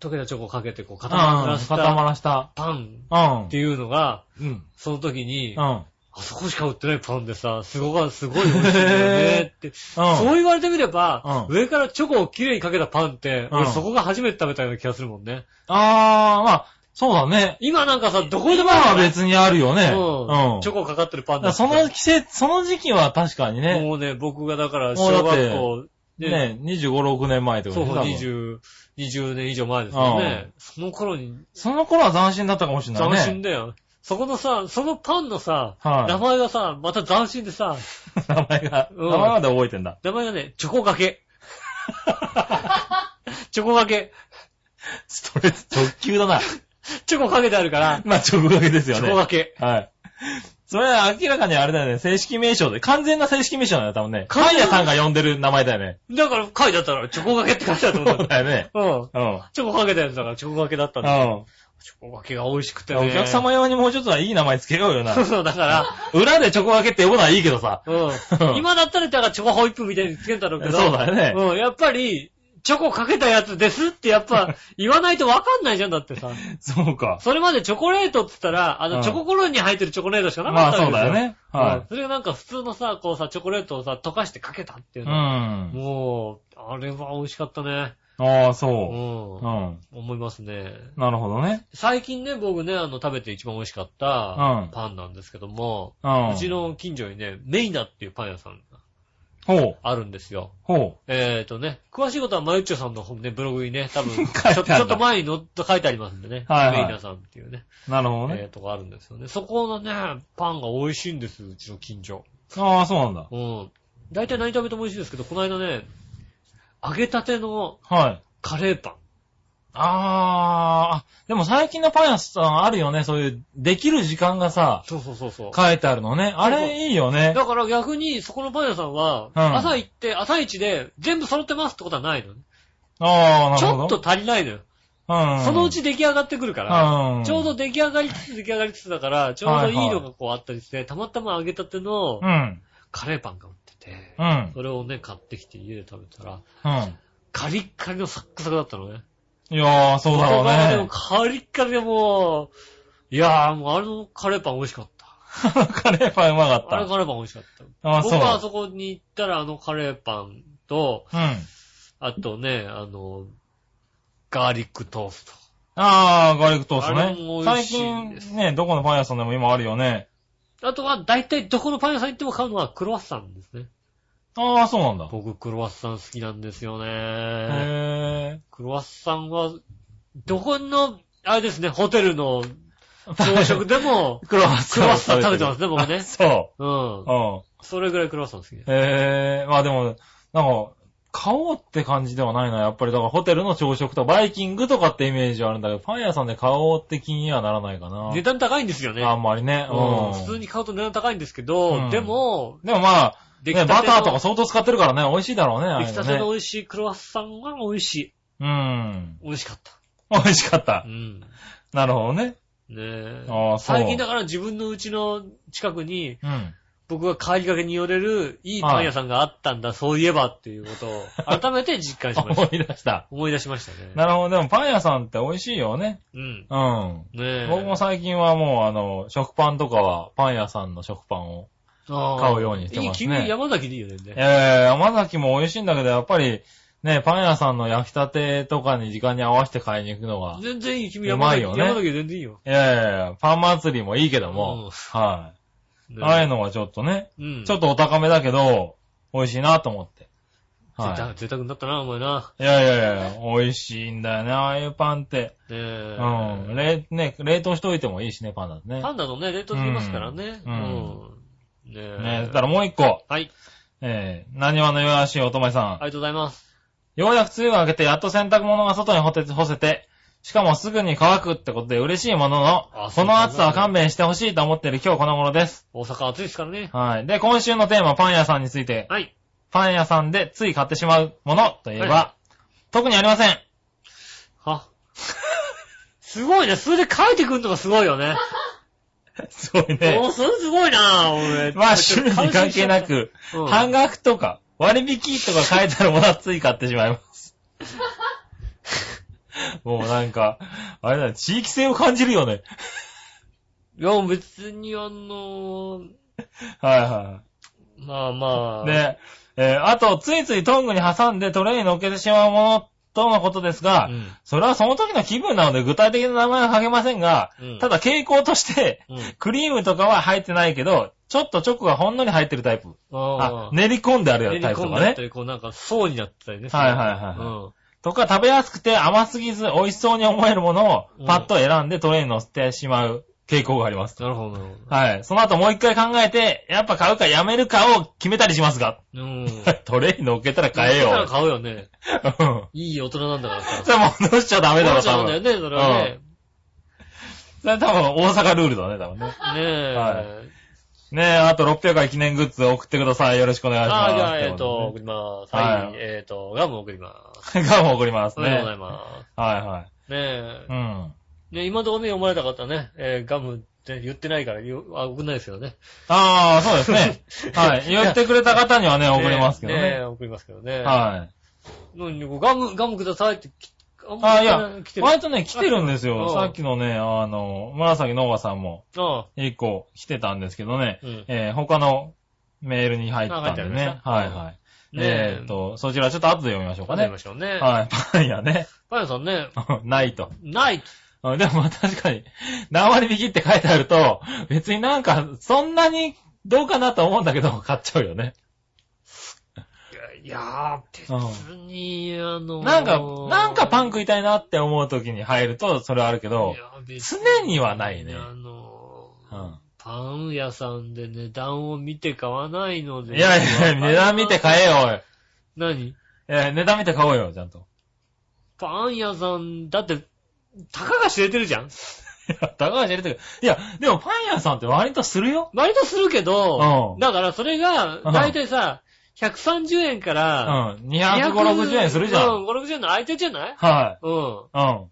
溶けたチョコをかけて、こう、
うん。
固まらせ
固ま
た
らした。
パン
うん
って。いうのが、
うん。
その時に、
うん。うん。
あそこしか売ってないパンでさ、すごが、すごい美味しいんだよねって。
うん
そう言われてみれば、
うん
上からチョコをきれいにかけたパンって、
うん
俺そこが初めて食べたような気がするもんね。
あー、まあ、そうだね。
今なんかさ、どこで
今
もある
は別にあるよね。
うん。
うん。
チョコかかってるパン
だその季節、その時期は確かにね、
もうね、僕がだから、
も
小学校、
ね、25、6年前ってこと
そうそう、
でしょ多分
20、20年以上前ですよね。その頃に、
その頃は斬新だったかもしれない
斬
ね。
新だよ。そこのさ、そのパンのさ、
はい
名前がさ、また斬新でさ、
名前が、
うん
名前まで覚えてんだ。
名前がね、チョコがけ。チョコがけ。
ストレス直球だな。
チョコかけてあるから、
まあ、直掛けですよ
チ
ね。
ョコがけ。
はい。それは明らかにあれだよね。正式名称で。完全な正式名称だよ、多分ね。
完全
パン屋さんが呼んでる名前だよね。
だから書いてあったら、チョコがけって書いてあったと思
そうだよね。
う。うん。
うん。
チョコかけたやつだから、チョコがけだったんだ。
うん。
チョコがけが美味しくてね。
お客様用にもうちょっとはいい名前つけようよな
そう。そう、だから、
裏でチョコ分けって呼ぶのはいいけどさ。
うん。今だったら、だからチョコホイップみたいにつけたろうけど。
そうだよね
うん、やっぱり、チョコかけたやつですってやっぱ 言わないとわかんないじゃんだってさ。
そうか。
それまでチョコレートって言ったら、あの、
うん
チョココロンに入ってるチョコレートしかなか
まあ
ったわけですよ。
そうだよね。
うん
は
それがなんか普通のさ、こうさ、チョコレートをさ、溶かしてかけたってい
い。
う
う
のは。
ん。
もう、あれは美味しかったね。
ああ、
う。
そうんうん。
思いますね。
なるほどね。
最近ね、僕ね、あの、食べて一番美味しかった
うん
パンなんですけども、
うん。
うちの近所にね、メイナっていうパン屋さんが
ほう。
あるんですよ。
ほ
えーとね、詳しいことはマユッチョさんの本ね、ブログにね、多分、ちょちょっと前にのっと書いてありますんでね。
はいはい
メイナさんっていうね、
う。なるほどね。
えーとこあるんですよね。そこのね、パンが美味しいんです、うちの近所。
ああ、そうなんだ。
うん。大体何食べても美味しいですけど、この間ね、揚げたての
はい。
カレーパン。
ああ、でも最近のパン屋さんあるよね。そういう、できる時間がさ、
そうそうそうそう。
書いてあるのね。あれいいよね。
だから逆に、そこのパン屋さんは、
うん
朝行って、朝一で全部揃ってますってことはないのね。
ああ、な
ち
るほど。
ょっと足りないのよ。
うん。
そのうち出来上がってくるから、
うん。
ちょうど出来上がりつつ出来上がりつつだから、ちょうどいいのがこうあったりして、たまたま揚げたての
うん。
カレーパンが売ってて、
うん。
それをね、買ってきて家で食べたら、
うん。
カリッカリのサックサクだったのね。
いやー、そうだろう
外側でも
ね。
カリッカリでもう、いやーもうあのカレーパン美味しかった。
カレーパンうまかった。
あれカレーパン美味しかった。
ああ、そう。
僕はあそこに行ったらあのカレーパンと、
うん。
あとね、あの、ガーリックトースト。
ああ、ガーリックトーストね。最近ね、どこのパン屋さんでも今あるよね。
あとは、大体どこのパン屋さん行っても買うのはクロワッサンですね。
ああ、そうなんだ。
僕、クロワッサン好きなんですよね。
へ
クロワッサンは、どこの、あれですね、ホテルの
ぇ
朝食でも、
クロワッサン。
クロワッサン食べてますね僕ね
あそ
うん
う。。うん。
それぐらいクロワッサン好きです。
へぇまあでも、なんか、買おうって感じではないな。やっぱりだからホテルの朝食とかバイキングとかってイメージはあるんだけど、パン屋さんで買おうって気にはならないかな。
値段高いんですよね。
あんまりね。
うん
うん。
普通に買うと値段高いんですけど、
うん
でも、
でもまあ、ね、バターとか相当使ってるからね、美味しいだろうね、
出来たての。美味しいクロワッサンは美味しい。
うん。
美味しかった。
美味しかった
う。ん。
なるほどね。
え。
ああそう
最近だから自分の家の近くに、
うん。
僕が帰りがけに寄れるいいパン屋さんがあったんだ、そういえばっていうことを、改めて実感しまし
思
た。
い出した。
思い出しましたね。
なるほど。でもパン屋さんって美味しいよね。
うん。
うん。
ねえ。
僕も最近はもう、あの、食パンとかは、パン屋さんの食パンを。買うようにしてますね
いい君、山崎でいいよね。
ええ山崎も美味しいんだけど、やっぱり、ね、パン屋さんの焼きたてとかに時間に合わせて買いに行くのが。
全然いい、君
う
山崎。
まいよね
山崎で全然いいよ。
いやいやいや、パン祭りもいいけど
うん
も、はい。
ね
ああいうのはちょっとね、
うん。
ちょっとお高めだけど、美味しいなと思って。は
贅沢贅沢になったな、お前な。
い。いやいやいや、美味しいんだよね、ああいうパンって。
ねえ。
うん。冷、ね、冷凍しといてもいいしね、パンだとね。
パンダのね、冷凍できますからね。
う
うんん。ねえ。
ね、だからもう一個。
はい。
えー、何話の弱しいおとめさん。
ありがとうございます。
ようやく梅雨が明けて、やっと洗濯物が外に干て干せて、しかもすぐに乾くってことで嬉しいもののこの暑さは勘弁してほしいと思っている今日この頃です。
大阪暑いですからね。
はい。で、今週のテーマ、パン屋さんについて。
はい。
パン屋さんでつい買ってしまうものといえば、
は
特にありません。
は？すごいね。それで書いてくんのがすごいよね。
すごいね。
おー、それすごいな俺。
まあ、趣味に関係なく、
うん
半額とか、割引とか書いてあるものはつい買ってしまいます。もうなんか、あれだね、地域性を感じるよね。
いや、別にあのー、
はいは
まあまあ。
い。で、えーあと、ついついトングに挟んでトレイに乗っけてしまうものとのことですが、
うん。
それはその時の気分なので具体的な名前は書けませんが、
うん
ただ傾向として、
うん。
クリームとかは入ってないけど、ちょっとチョコがほんのり入ってるタイプ。あ
あ、
練り込んである
練り
タイプとかね
込んだっ。て、こうなんか層になってたりね。
はいはいはい。とか食べやすくて甘すぎず美味しそうに思えるもの
うん
をパッと選んでトレイに乗せてしまう傾向があります。
なるほど、
はい。その後もう一回考えて、やっぱ買うかやめるかを決めたりしますが。
ど。うん。
トレイに乗っけたら買えよ。
だから買うよね。
うん
いい大人なんだからさ。
そ れ戻しちゃダメだろ、多分。
そうなんだよね、それはね。
それ多分大阪ルールだね、多分ね。
ねえ。
はねえ、あと600回記念グッズ送ってください。よろしくお願いします。
ああ、じゃあ、えっと、送ります。
は
はいい。えっと、ガム送ります。
ガム送ります
ありがとうござい
ね。
ま
はいはい。
す。ねえ
う。ん。
ね今のところね、読まれた方ね、えーガムって言ってないからあ、送んないですよね。
ああ、そうですね。はい。言ってくれた方にはね、送りますけどね。
え送りますけどね。
はい。
何ガム、ガムくださいってき、あん
ああ、いや
来て、る。
割とね、来てるんです
う
よ。
ん
さっきのね、あの、紫のおばさんも、
あ
一個来てたんですけどね、
うん
えー他のメールに入ったんでねはいはい。
ね
えーっと、そちらちょっと後で読みましょうかね
わかりま。しょうね。
はい。パン屋ね。
パン屋さんね、
ないと。
ない。
あでもまあ確かに、何割引きって書いてあると、別になんか、そんなにどうかなと思うんだけど、買っちゃうよね。
いやー、別に、あのー
なんか、なんかパン食いたいなって思う時に入ると、それはあるけど常にはないね
あのー
うん
パン屋さんで値段を見て買わないので。
いやいや、値段見て買えよ、おい。
何？
えー値段見て買おうよ、ちゃんと。
パン屋さん、だって、たかが知れてるじゃん？
いや、高橋入れてる。いや、でもパン屋さんって割とするよ。
割とするけど
う、ん
だからそれが、
うん
だいたいさ、130円か
う
ら、
ん。250、60円するじゃ。
うんん、5、60円の相手じゃない？
は
うん。
い。うん。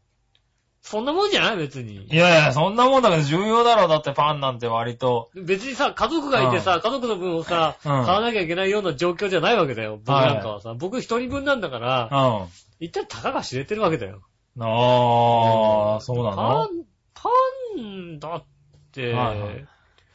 そんなもんじゃない別に。
いやいや、そんなもんだけど重要だろう。だってパンなんて割と。
別にさ、家族がいてさ、家族の分をさ、
うん
買わなきゃいけないような状況じゃないわけだよ。僕なんかはさ、僕一人分なんだから、
うん。
一体たかが知れてるわけだよ。
ああ、そうな
パ
の
ン、パンだって、
はいはい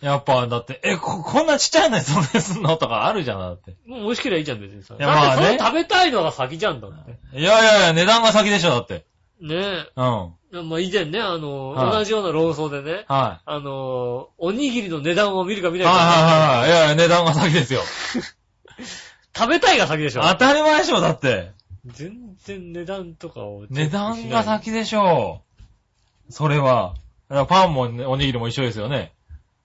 やっぱ、だって、え、こ、こんなちっちゃいのにそんなにすんのとかあるじゃん、だって。
もう美味しければいいじゃん、別にさ。
いやまあね
だってそれ食べたいのが先じゃんだって。
いやいやいや、値段が先でしょ、だって。
ね
うん。
え。まあ以前ね、あの、
はい
同じような論争でね、
は
あの、おにぎりの値段を見るか見
い。
ないか、
はいはいはい。いやいや、値段が先ですよ。
食べたいが先でしょ。
当たり前でしょ、だって。
全然値段とかを。
値段が先でしょう。それは。だからパンもねおにぎりも一緒ですよね。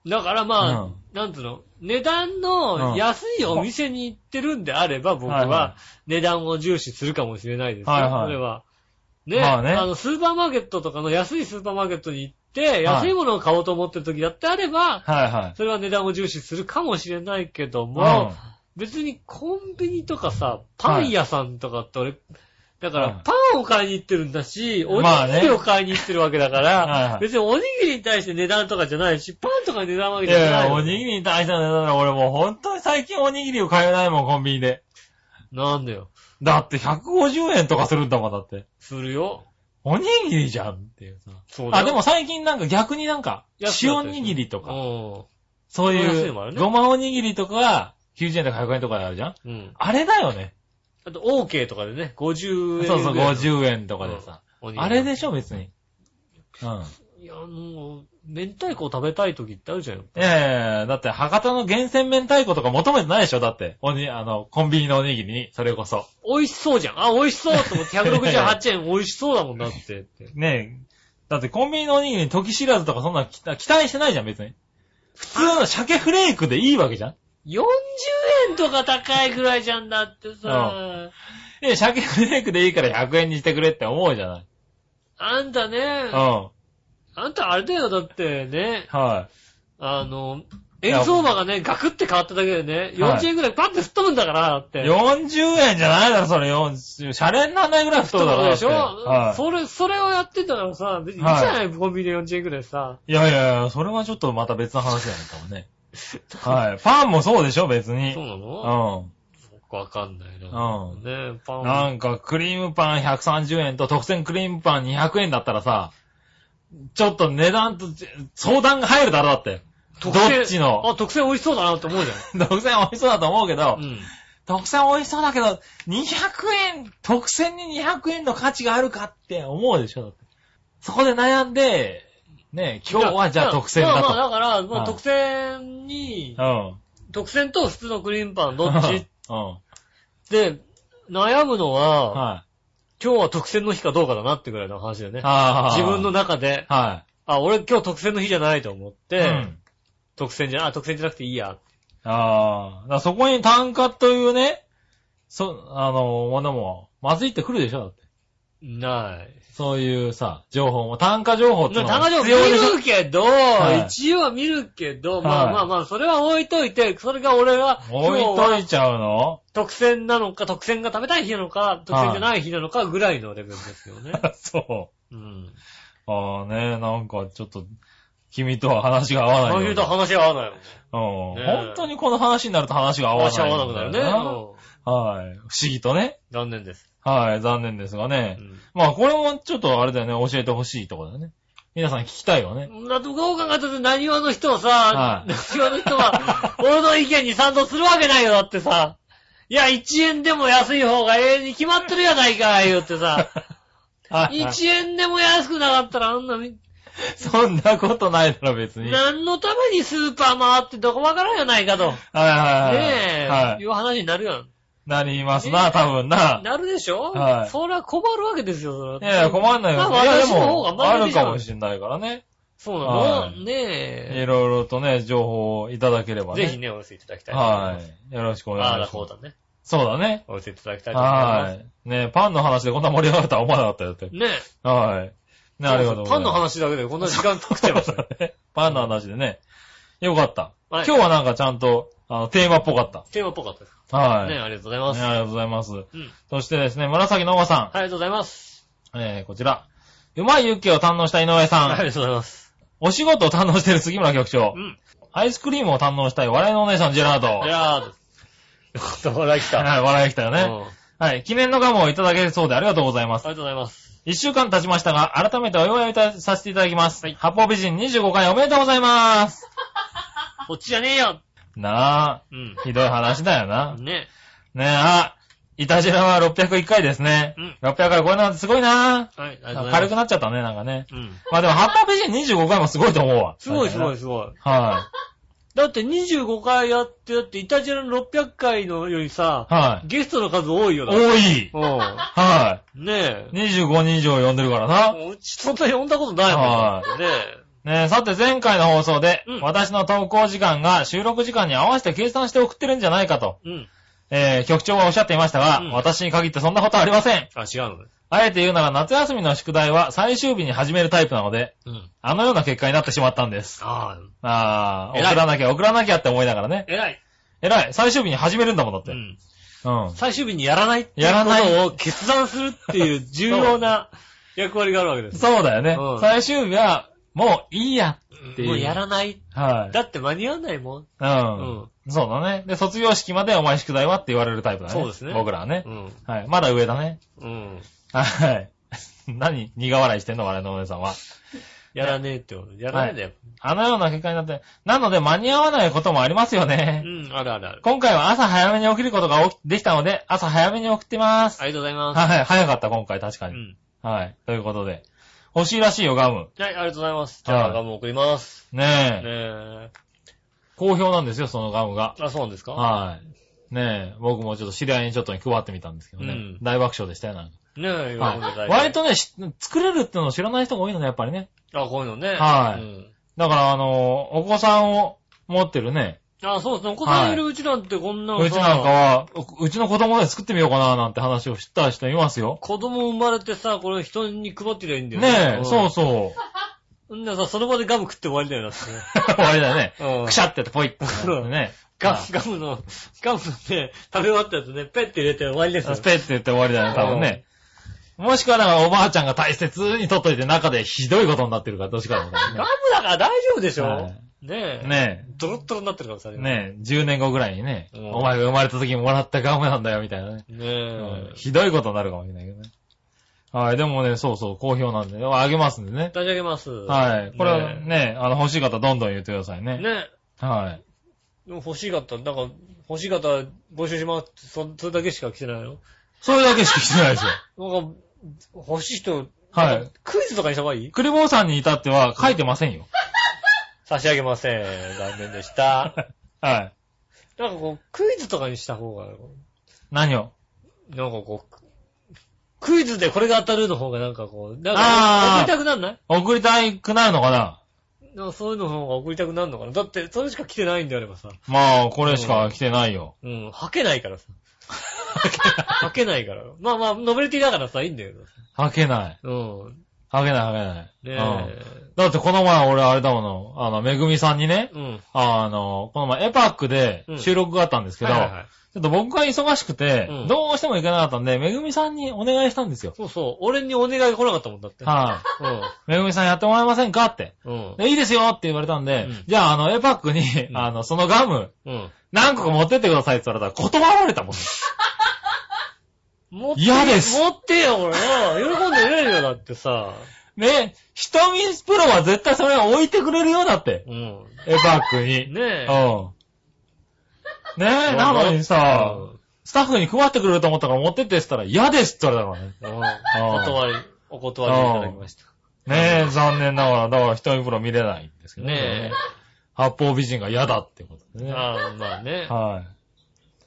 だからまあ、
うん。
なんつうの、値段
うん。
の安いお店に行ってるんであれば、僕
はいは
は値段を重視するかもしれないですよ。
はいはい。
それは。ね、
まあね。
あの、スーパーマーケットとかの安いスーパーマーケットに行って、
い。
安いものを買おうと思ってる時だってあれば、
はいはい。
それは値段を重視するかもしれないけど
う
も、別にコンビニとかさ、パン屋さんとかって俺、だから、
うん
パンを買いに行ってるんだし、おにぎりを買いに行ってるわけだか
はい
ら
は、い
別におにぎりに対して値段とかじゃないし、パンとかに値段わけ
いやいや、
じゃないの。
おにぎりに対しての値段だ俺もう本当に最近おにぎりを買えないもん、コンビニで。
なんだよ。
だって150円とかするんだもん、だって。
するよ。
おにぎりじゃんっていうさ。
そうだよ
あ、でも、最近なんか逆になんか、塩にぎりとか、
う
そう
安
いうごまおにぎりとかが、90円とか100円とかであるじゃん
ん。うん。
あれだよね。
あと、OK とかでね、50円。
そうそう、50円とかでさ。
おにぎり
あれでしょ、別に。うん。
いや、もう、明太子を食べたい時ってあるじゃんよ。
いやいやいや、だって博多の厳選明太子とか求めてないでしょだって。おに、あの、コンビニのおにぎりに、それこそ。
美味しそうじゃん。あ、美味しそうと思って168円美味しそうだもんだって。
ねえ。だってコンビニのおにぎりに時知らずとかそんな期待してないじゃん、別に。普通の鮭フレークでいいわけじゃん
40円とか高いぐらいじゃんだってさ。
いや、鮭フレークでいいから100円にしてくれって思うじゃない。
あんたね
うん。、は
あんたあれだよ、だってね、
い。
あの、円相場がね、ガクって変わっただけでね、40円ぐらいパッて吹っ飛ぶんだから、だって。
40円じゃないだろ、それ。40シャレにならないぐらい太
そう
るだろ。
でしょ、それ、それをやってたらさ、別にいいじゃない、コンビニで40円ぐらいさ。
いやいやいや、それはちょっとまた別の話じゃないかもね。はい。パンもそうでしょ、別に。
そうなの？
うん。
わかんないな。
うん
ねパン。
なんか、クリームパン130円と特選クリームパン200円だったらさ、ちょっと値段と相談が入るだろ、だって。ど
特選？
っちの？
あ、特選美味しそうだなって思うじ
特選美味しそうだと思うけど
ゃん。う、ん。
特選美味しそうだけど、200円、特選に200円の価値があるかって思うでしょ、だって。そこで悩んで、ね、今日はじゃあ特選だ
まあまあ、
と。
だから、も
はい
う特選に、
うん。
特選と普通のクリームパンどっち？
うん。
で、悩むのは、
はい。
今日は特選の日かどうかだなってぐらいの話だよね。
ああ。
自分の。中で、
は
あ、俺今日特選の日じゃないと思っ
い。
て、
うん。
特選じゃ、あ、特選じゃなくていいや。
ああ。そこに単価というね、そ、あの、ものも、まずいってくるでしょだって。
ない。
そういうさ、情報も、単価情報ってのは必要でしょ？
るけど、
はい
一応は見るけど、まあ
はい
まあまあ、それは置いといて、それが俺は、今
置いといちゃうの？
特選なのか、特選が食べたい日なのか、特選じゃない日なのかぐらいのレベルですよね。
そ
うん。
う。ああね、なんかちょっと、君とは話が合わないような。
そういうと話が合わないもん。
うん。
ね
本当にこの話になると話が合わない。
話が合わなくなるね。うん
はい。不思議とね。
残念です。
はい、残念ですがね
う。ん
まあこれもちょっとあれだよね、教えてほしいところだよね。皆さん聞きたいよね。
だってどう考えたって何話の人はさ、
はい
何話の人は、俺の意見に賛同するわけないよ、だってさ。いや、1円でも安い方が永遠に決まってるやないか、言ってさ。
はいはい
1円でも安くなかったらあんなみ、
そんなことないだろ、別に。はい
何のためにスーパー回ってどこわからんやないかと。ね
はいはい。
え、
はい
い。う話になるやん。
なりますな、多分な。
なるでしょ？
はい
そりゃ困るわけですよ、それは。
いやいや、困んないよ。
まあ
いや、で
私の方が
も、ある
マシでしょ
かもしれないからね。
そうな
はい
のねえ。
いろいろとね、情報をいただければね。
ぜひね、お寄せいただきたいと思います。
はい。よろしくお願いします。
こうだね。
そうだね。
お寄せいただきたいと思いま
はい。ねパンの話でこんな盛り上がるとは思わなかったよって
す。。ね
はい。ね、ありがとうございます。
パンの話だけでこんな時間食っちゃ いましたね。
パンの話でね。よかった。
はい
今日はなんかちゃんと、あの、テーマっぽかった。
テーマっぽかったです。
はい。
ねありがとうございます。
ねありがとうございます。
うん。
そしてですね、紫のおばさん。
ありがとうございます。
えー、こちら。うまいユッケを堪能した井上さん。
ありがとうございます。
お仕事を堪能している杉村局長
う。ん。
アイスクリームを堪能したい笑いのお姉さんジェラード。
いやー、よかった、笑い来た。
はい、笑い来たよ
うん
ね。はい、記念のガムをいただけるそうでありがとうございます。
ありがとうございます。
一週間経ちましたが、改めてお祝いいたさせていただきます。
はい
八方美人25回おめでとうございます。
こっちじゃねえよ。
な
うん
あ、。ひどい話だよな。
ね。
ねえ、あ、いたじらは601回ですね。
うん
600回超えるなんてすごいな
はい、ありがとうございます。
軽くなっちゃったね、なんかね。
うん。
まあでも、八方美人25回もすごいと思うわ。
すごいすごい
い。
すごい。
は
だって25回やって、だってイタジラの600回のよりさ
い。、はい。
ゲストの数多いよだって。
多い。
う
は
ん。ね
い。25人以上呼んでるからな。
え。うちそんな呼んだことないもん
は
だってね。
ねえ、さて前回の放送で、
うん
私の投稿時間が収録時間に合わせて計算して送ってるんじゃないかと、
うん。
えー、局長はおっしゃっていましたが、
うん
私に限ってそんなことはありません。
あ、違うのね。
あえて言うなら夏休みの宿題は最終日に始めるタイプなので、
うん。
あのような結果になってしまったんです。
ああ、
あー、
偉い
送らなきゃ送らなきゃって思いながらね。
偉い。
偉い。最終日に始めるんだもんだって。
うん。
うん。
最終日にやらないっていう
やらない
ことを決断するっていう重要な役割があるわけです。
そうだよね
う。ん
最終日は、もういいやっていう。
もうやらない。
はい。
だって間に合わないもん。
うん。そうだね。で、卒業式までお前宿題はって言われるタイプだね。
そうですね
僕らはね
う。ん。
はい。まだ上だね。
うん。
はい。何苦笑いしてんの？我のお姉さんは。
やらねえってこと。やらねえんだよ。
あのような結果になって、なので間に合わないこともありますよ
う
ね。
ん、あるあるある。
今回は朝早めに起きることができたので、朝早めに送ってます。
ありがとうございます。
はい、早かった今回確かに。
うん。
はい。ということで。欲しいらしいよ、ガム。
はい、ありがとうございます。じゃあ、
はい
ガム送ります。
ね
ね
え。
え。
好評なんですよ、そのガムが。
あ、そうなんですか？
はい。ねえ、僕もちょっと知り合いにちょっとに配ってみたんですけどね。
うん
大爆笑でしたよ、なんか。
ねえ、喜んで。
割とね、し作れるってのを知らない人が多いのね、やっぱりね。
あ、こういうのね。
はい
うん
だから、あの、お子さんを持ってるね、
あ、そうですね。お子さんいるうちなんてこんなのさ
うちなんかは、ううちの子供で作ってみようかななんて話をした人いますよ。
子供生まれてさ、これ人に配ってりゃいいんだよ
ねえ、そう
う
そう。
ん。んでさ、その場でガム食って終わりだよなってね。
終わりだよね。
うん
くしゃってやってポイってね。
ガム、ガムの、ガムのね、食べ終わったやつね、ペッて入れて終わりですよ。
スペッて言って終わりだよね、多分ね。もしくはなんかおばあちゃんが大切に取っといて中でひどいことになってるから、どっちかだと思う
ガムだから大丈夫でしょ、
はい
ねえ。
ね
ドロッドロになってるかもしれ
え。
ない。
ねえ、10年後ぐらいにね、
うん
お前が生まれた時にもらったガムなんだよ、みたいなね。
ね
うん
え。
ひどいことになるかもしれないけどね。はい、でもね、そうそう、好評なんで、あげますんでね。
差し上げます。
はい。これは
ね
ね、あの、欲しい方どんどん言ってください
え。
ね。
ね
はい。
でも欲しい方、なんか、欲しい方募集します。そ、それだけしか来てないの？
それだけしか来てないですよ。
なんか、欲しい人、
はい
クイズとかにした方がいい？
クリボーさんに至っては書いてませんよ。
差し上げません。残念でした。
はい。
なんかこう、クイズとかにした方が、
何を？
なんかこう、クイズでこれが当たるの方がなんかこう、なん
あー
か送りたくなんない？
送りたくなるのかな？
なんかそういうの方が送りたくなるのかな？だって、それしか来てないんであればさ。
まあ、これしか来てないよ。
うん、吐けないからさ。吐けないから。まあまあ、ノベルティだからさ、いいんだけどさ。
吐けない。
うん。
吐けない吐けない。
ね
うん
え。
だってこの前俺あれだもの、あの、めぐみさんにね、
うん。
あの、この前エパックで収録があったんですけど、
はいはいはい
ちょっと僕が忙しくて、
うん
どうしても行けなかったんで、めぐみさんにお願いしたんですよ。
そうそう。俺にお願い来なかったもんだって。
はい、
うん。
めぐみさんやってもらえませんかって。
うん。
でいいですよって言われたんで、
うん
じゃああの、エパックに、
ん
あの、そのガム、
うん。
何個か持ってってくださいって言われたら断られたもん。
持って
嫌です
持ってよ、俺な。喜んでくれるよ、だってさ。
ね、ひとみプロは絶対それを置いてくれるよ、だって。
うん。
エパックに。
ねえ。
うん。ねえ、なのにさ、スタッフに配ってくれると思ったから持ってってって言ったら嫌ですって言われたからね。
うん。お断り、お断りいただきました。
ねえ、残念ながら、だからひとみプロ見れないんですけど
ね
ね。八方美人が嫌だってことでね。
ああ、まあね。
はい。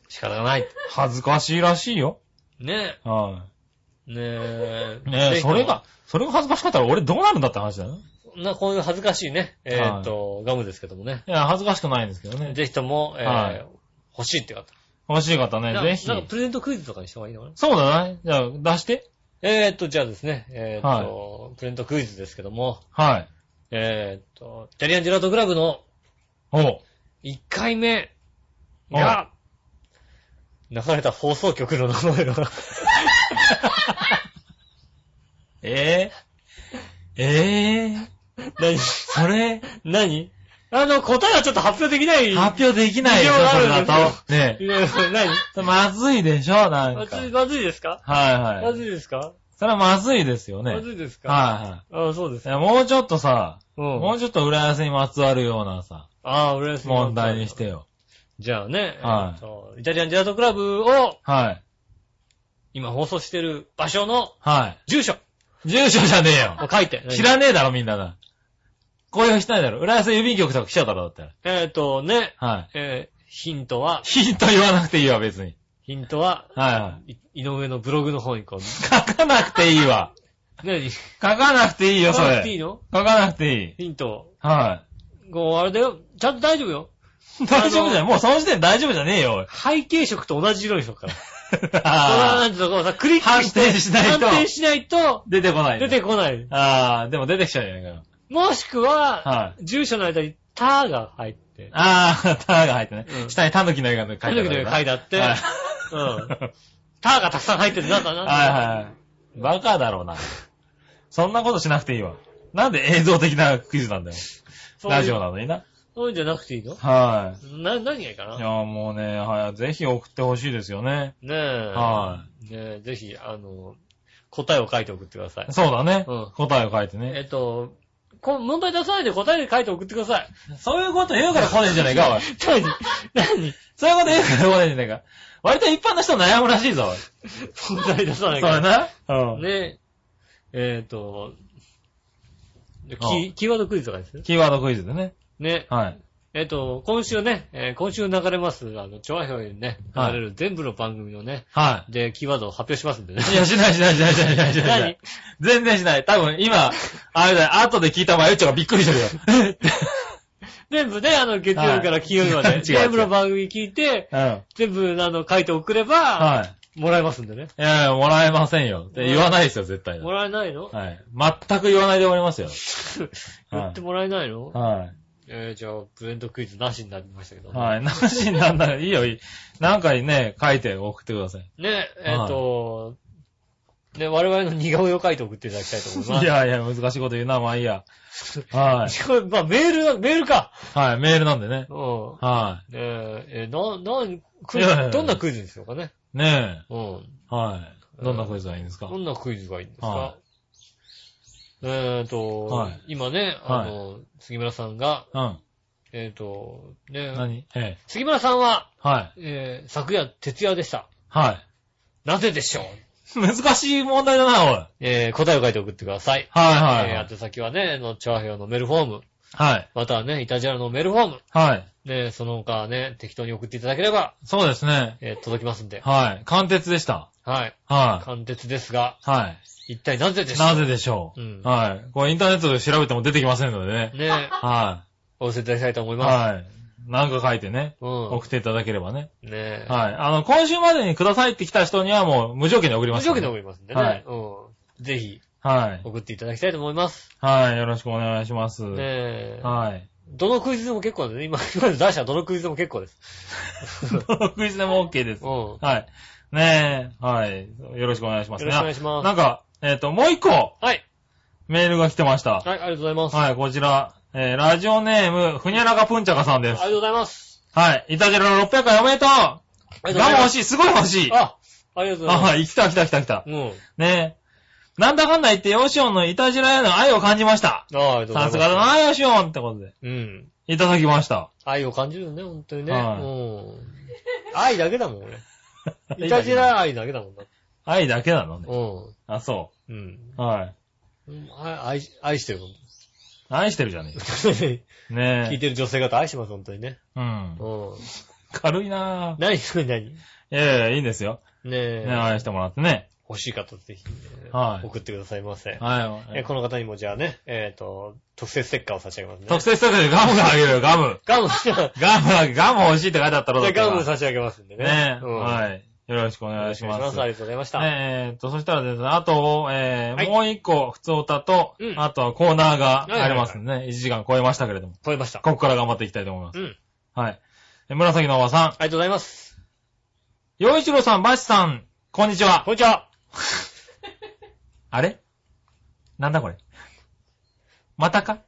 仕方がない。
恥ずかしいらしいよ。
ね
は
え。ねえ。
い。ねえ、
ぜひとも
それが、それが恥ずかしかったら俺どうなるんだって話だよ。
な、こういう恥ずかしいね、えーっと、ガムですけどもね。
いや、恥ずかしくないんですけどね。
ぜひとも、えー
はい
欲しいって方。
欲しい方ね、
な
ぜひ
な。んかプレゼントクイズとかにした方がいいのかな？
そうだね。じゃあ、出して。
えーっと、じゃあですね、えーっと、プレゼントクイズですけども、
はい。
えーっと、イタリアンジェラートクラブの
おう。
1回目が、流れた放送局の名前が、
ええええ
何？
それ、
何？あの、答えはちょっと発表できない。
発表できないでしょ、
事情があ
それだ
るんですよ
と。ね
いや何？
え。まずいでしょ、なんか。
まずい、まずいですか？
はい
ま
はい。
ずいですか？
それはまずいですよね。
まずいですか？
はいはい。
あそうです
い。や、もうちょっとさ、
うん。
もうちょっと浦安にまつわるようなさ、
ああ、浦安
問題にしてよ。
じゃあね、
はい
えーとイタリアンジェラートクラブを
はい。
今放送してる場所の
は
住所
い。住所じゃねえよ。
を書いて。
知らねえだろ、みんなな。公表しないだろ。浦安郵便局とか来ちゃうだろ、だったら。
えっ、とね、
はい。
えーヒントは、
ヒント言わなくていいわ、別に。
ヒントは、
はいはい
井上のブログの方にこう、
い。書かなくていいわ。
何？
書かなくていいよ、そ
書かなくていい
れ。
の？
書かなくていい。
ヒント。
は
こう、あれだよ。ちゃんと大丈夫よ。
い。大丈夫じゃん。もうその時点で大丈夫じゃねえよ。
背景色と同じ色にしとくから。
ああ
なんていうのこうさ、クリック
反転しないと
反転しないと、
出てこない。
出てこない。
ああ、でも出てきちゃうじゃないかよ。
もしくは、
はい。
住所の間にタが入って、
ああ、ターが入ってね。
うん
下にタヌキの絵が書いてある。
タヌキの絵が書いてあって
はい
うん。ターがたくさん入ってる。なんだ、なんだ。
はいはい。バカだろうな。そんなことしなくていいわ。なんで映像的なクイズなんだよ。ラジオなのにな。
そういうんじゃなくていいの？
は
な、何がいいか
い。い
な
や、もうね、はい。ぜひ送ってほしいですよね。
ねえ。。
はい
ねえ、ぜひ、あの、答えを書いて送ってください。
そうだね。
うん
答えを書いて
え
ね。
っと、こ問題出さないで答えで書いて送ってください。
そういうこと言うから来ねえんじゃねえか、おい。
何？何？
そういうこと言うから来ねえんじゃねえか。割と一般の人悩むらしいぞ、おい。
問題出さない
そう
から。
だな。うん。
ねえ。えっと、キーワードクイズとかです？ね。
キーワードクイズでね。
ね。
はい。
えっと、今週ね、えー今週流れます、あの、調和表にね、流
はい
れる全部の番組のね、
は
で、キーワードを発表しますんでね。
い。いや、しないしないしないしないしないしない。
何？
全然しない。多分今、あれだよ、後で聞いたまゆっちょがびっくりしてるよ。
全部ね、あの、月曜日から金曜日ま
はい
で、
違う違う
全部の番組聞いて、
うん。は
全部、あの、書いて送れば、
い。
もらえますんでね。
いやいや、もらえませんよ。言わないですよ、絶対。
もらえないの？
はい。全く言わないでおりますよ。
言ってもらえないの？
は
えー、じゃあ、ブレンドクイズなしになりましたけど
い。
ね。
はい。なしになんだらいいよ、いい。なんかにね、書いて送ってください。
ね、えっ、と、ね、我々の似顔絵を描いて送っていただきたいと思います。
いやいや、難しいこと言うな、まあいいや。はい。
これまあ、メールだ、メールか。
はい、メールなんでね。
うん。
は
ねえ、えー、な、な、クイズ、どんなクイズにしようかね。
い。ね
うん。
え。はい。どんなクイズがいいんですか？
どんなクイズがいいんですか、
は
えっ、と、
はい
今ね、あの、杉村さんが、
うん。
えっ、と、ね、
何？ええ。
杉村さんは、
はい。
えー、昨夜徹夜でした。
はい。
なぜでしょう？
難しい問題だな、おい。はい
えー、答えを書いて送ってください。
はい
えー、宛先はね、の、チョアヘヨのメールフォーム、
はい。
またはね、イタジラのメールフォーム、
はい。
ね、その他ね、適当に送っていただければ、
そうですね。
えー、届きますんで。
はい。貫徹でした。
はい。
は
貫徹ですが、
い。はい。
一体なぜでしょう？
なぜでしょう？
うん
はい。これインターネットで調べても出てきませんのでね。
ね、
は
お寄せいただきたいと思い
い。
ま
はい。なんか書いてね、
す。うん。
送っていただければね。
ね
はい。あの、今週までにくださいって来た人にはもう無条件で送ります、
無条件で送りますんでね。
はい
うん。ぜひ、
はい。
送っていただきたいと思います。
はい。よろしくお願いします。
ねえ。
はい。
どのクイズでも結構でね。今、今出したどのクイズでも結構です。
どのクイズでも OK です
うん。。よ
はい。ねえ、はい。よろしくお願いしますね。
ろしくお願いします。
なんか、えっ、と、もう一個、
はい。
メールが来てました。
はい、ありがとうございます。
はい、こちら、えー、ラジオネーム、ふにゃらかぷんちゃかさんです
ありが。とうございます。
はい。いたじらの600回おめでとう
ありがとうございます。
欲しい、すごい欲しい。
あ、ありがとうございます。
はい、来た来た来た来た。
うん。
ねえ。なんだかんだ言って、ヨシオンのいたじらへの愛を感じました。
ああ、ありがとうございます。
さすがだな、ヨシオンってことで。
うん。
いただきました。
愛を感じるよね、本当にね。
はい
うん。愛だけだもん、俺。いたじら愛だけだもんだ。
愛だけなのね。
う
あ、そ
ん。
う。はい。
うん。愛、愛愛してる。
愛してるじゃねえ。ねえ。
いてる女性方愛してます、本当にね。
うん。
うん。
軽いなぁ。
何、何、何？
いやいや、いいんですよ。
ねえ。
ね愛してもらってね。
欲しい方ぜひ、ね
はい
送ってくださいませ。
はい。
えこの方にもじゃあね、えっ、と、特製ステッカーを差し上げますね。
特製スタッフでガムがあげるよ、ガム。
ガム、
ガム、ガム欲しいって書いてあったろ、だ
ガム差し上げますんでね。
ねえ。
うん
はい。よろしくお
お
願いします。
ありがとうございました。
ねえーっと、そしたらですね、あと、え
はい
ー、もう一個、普通歌と
う、ん
あとはコーナーがありますんでね、1時間超えましたけれども、
超えました。
ここから頑張っていきたいと思います。
うん。
はい。え紫のおばさん、
ありがとうございます。
洋一郎さん、バチさん、こんにちは
こ。んにちは。
あれ？なんだこれ？またか？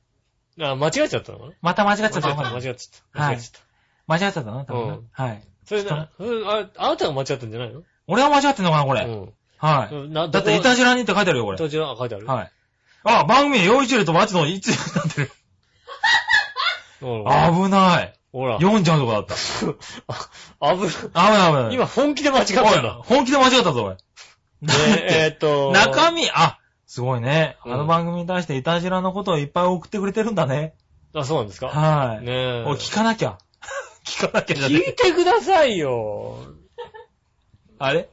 あ、間違えちゃったのかな？
また間違っちゃった
間違えた、
のかな？
間違えちゃった。
はい
間違えちゃっ
間違っちゃったの？多分な
うん
はい。
た。それな、うんあれ、あなたが間違ったんじゃないの？
俺は間違ってんのかなこれ。
うん。
はい。
な
だって、いたじらにって書いてあるよ、これ。
どちら書いてある？
はい。あ、番組、洋一郎とバチのいつになってる。
うん
危ない。
ほら。
読んじゃうとこだった。
あぶ、
危ない危ない。
今本気で間違ったん
おい
だ。
本気で間違ったぞ、おい。
ねえーっと、
中身、あ、すごいね。
うん
あの番組に対していたじらのことをいっぱい送ってくれてるんだね。
あ、そうなんですか？
はい。
ねえ。
おい、聞かなきゃ。聞かなきゃじゃね
聞いてくださいよ。
あれ？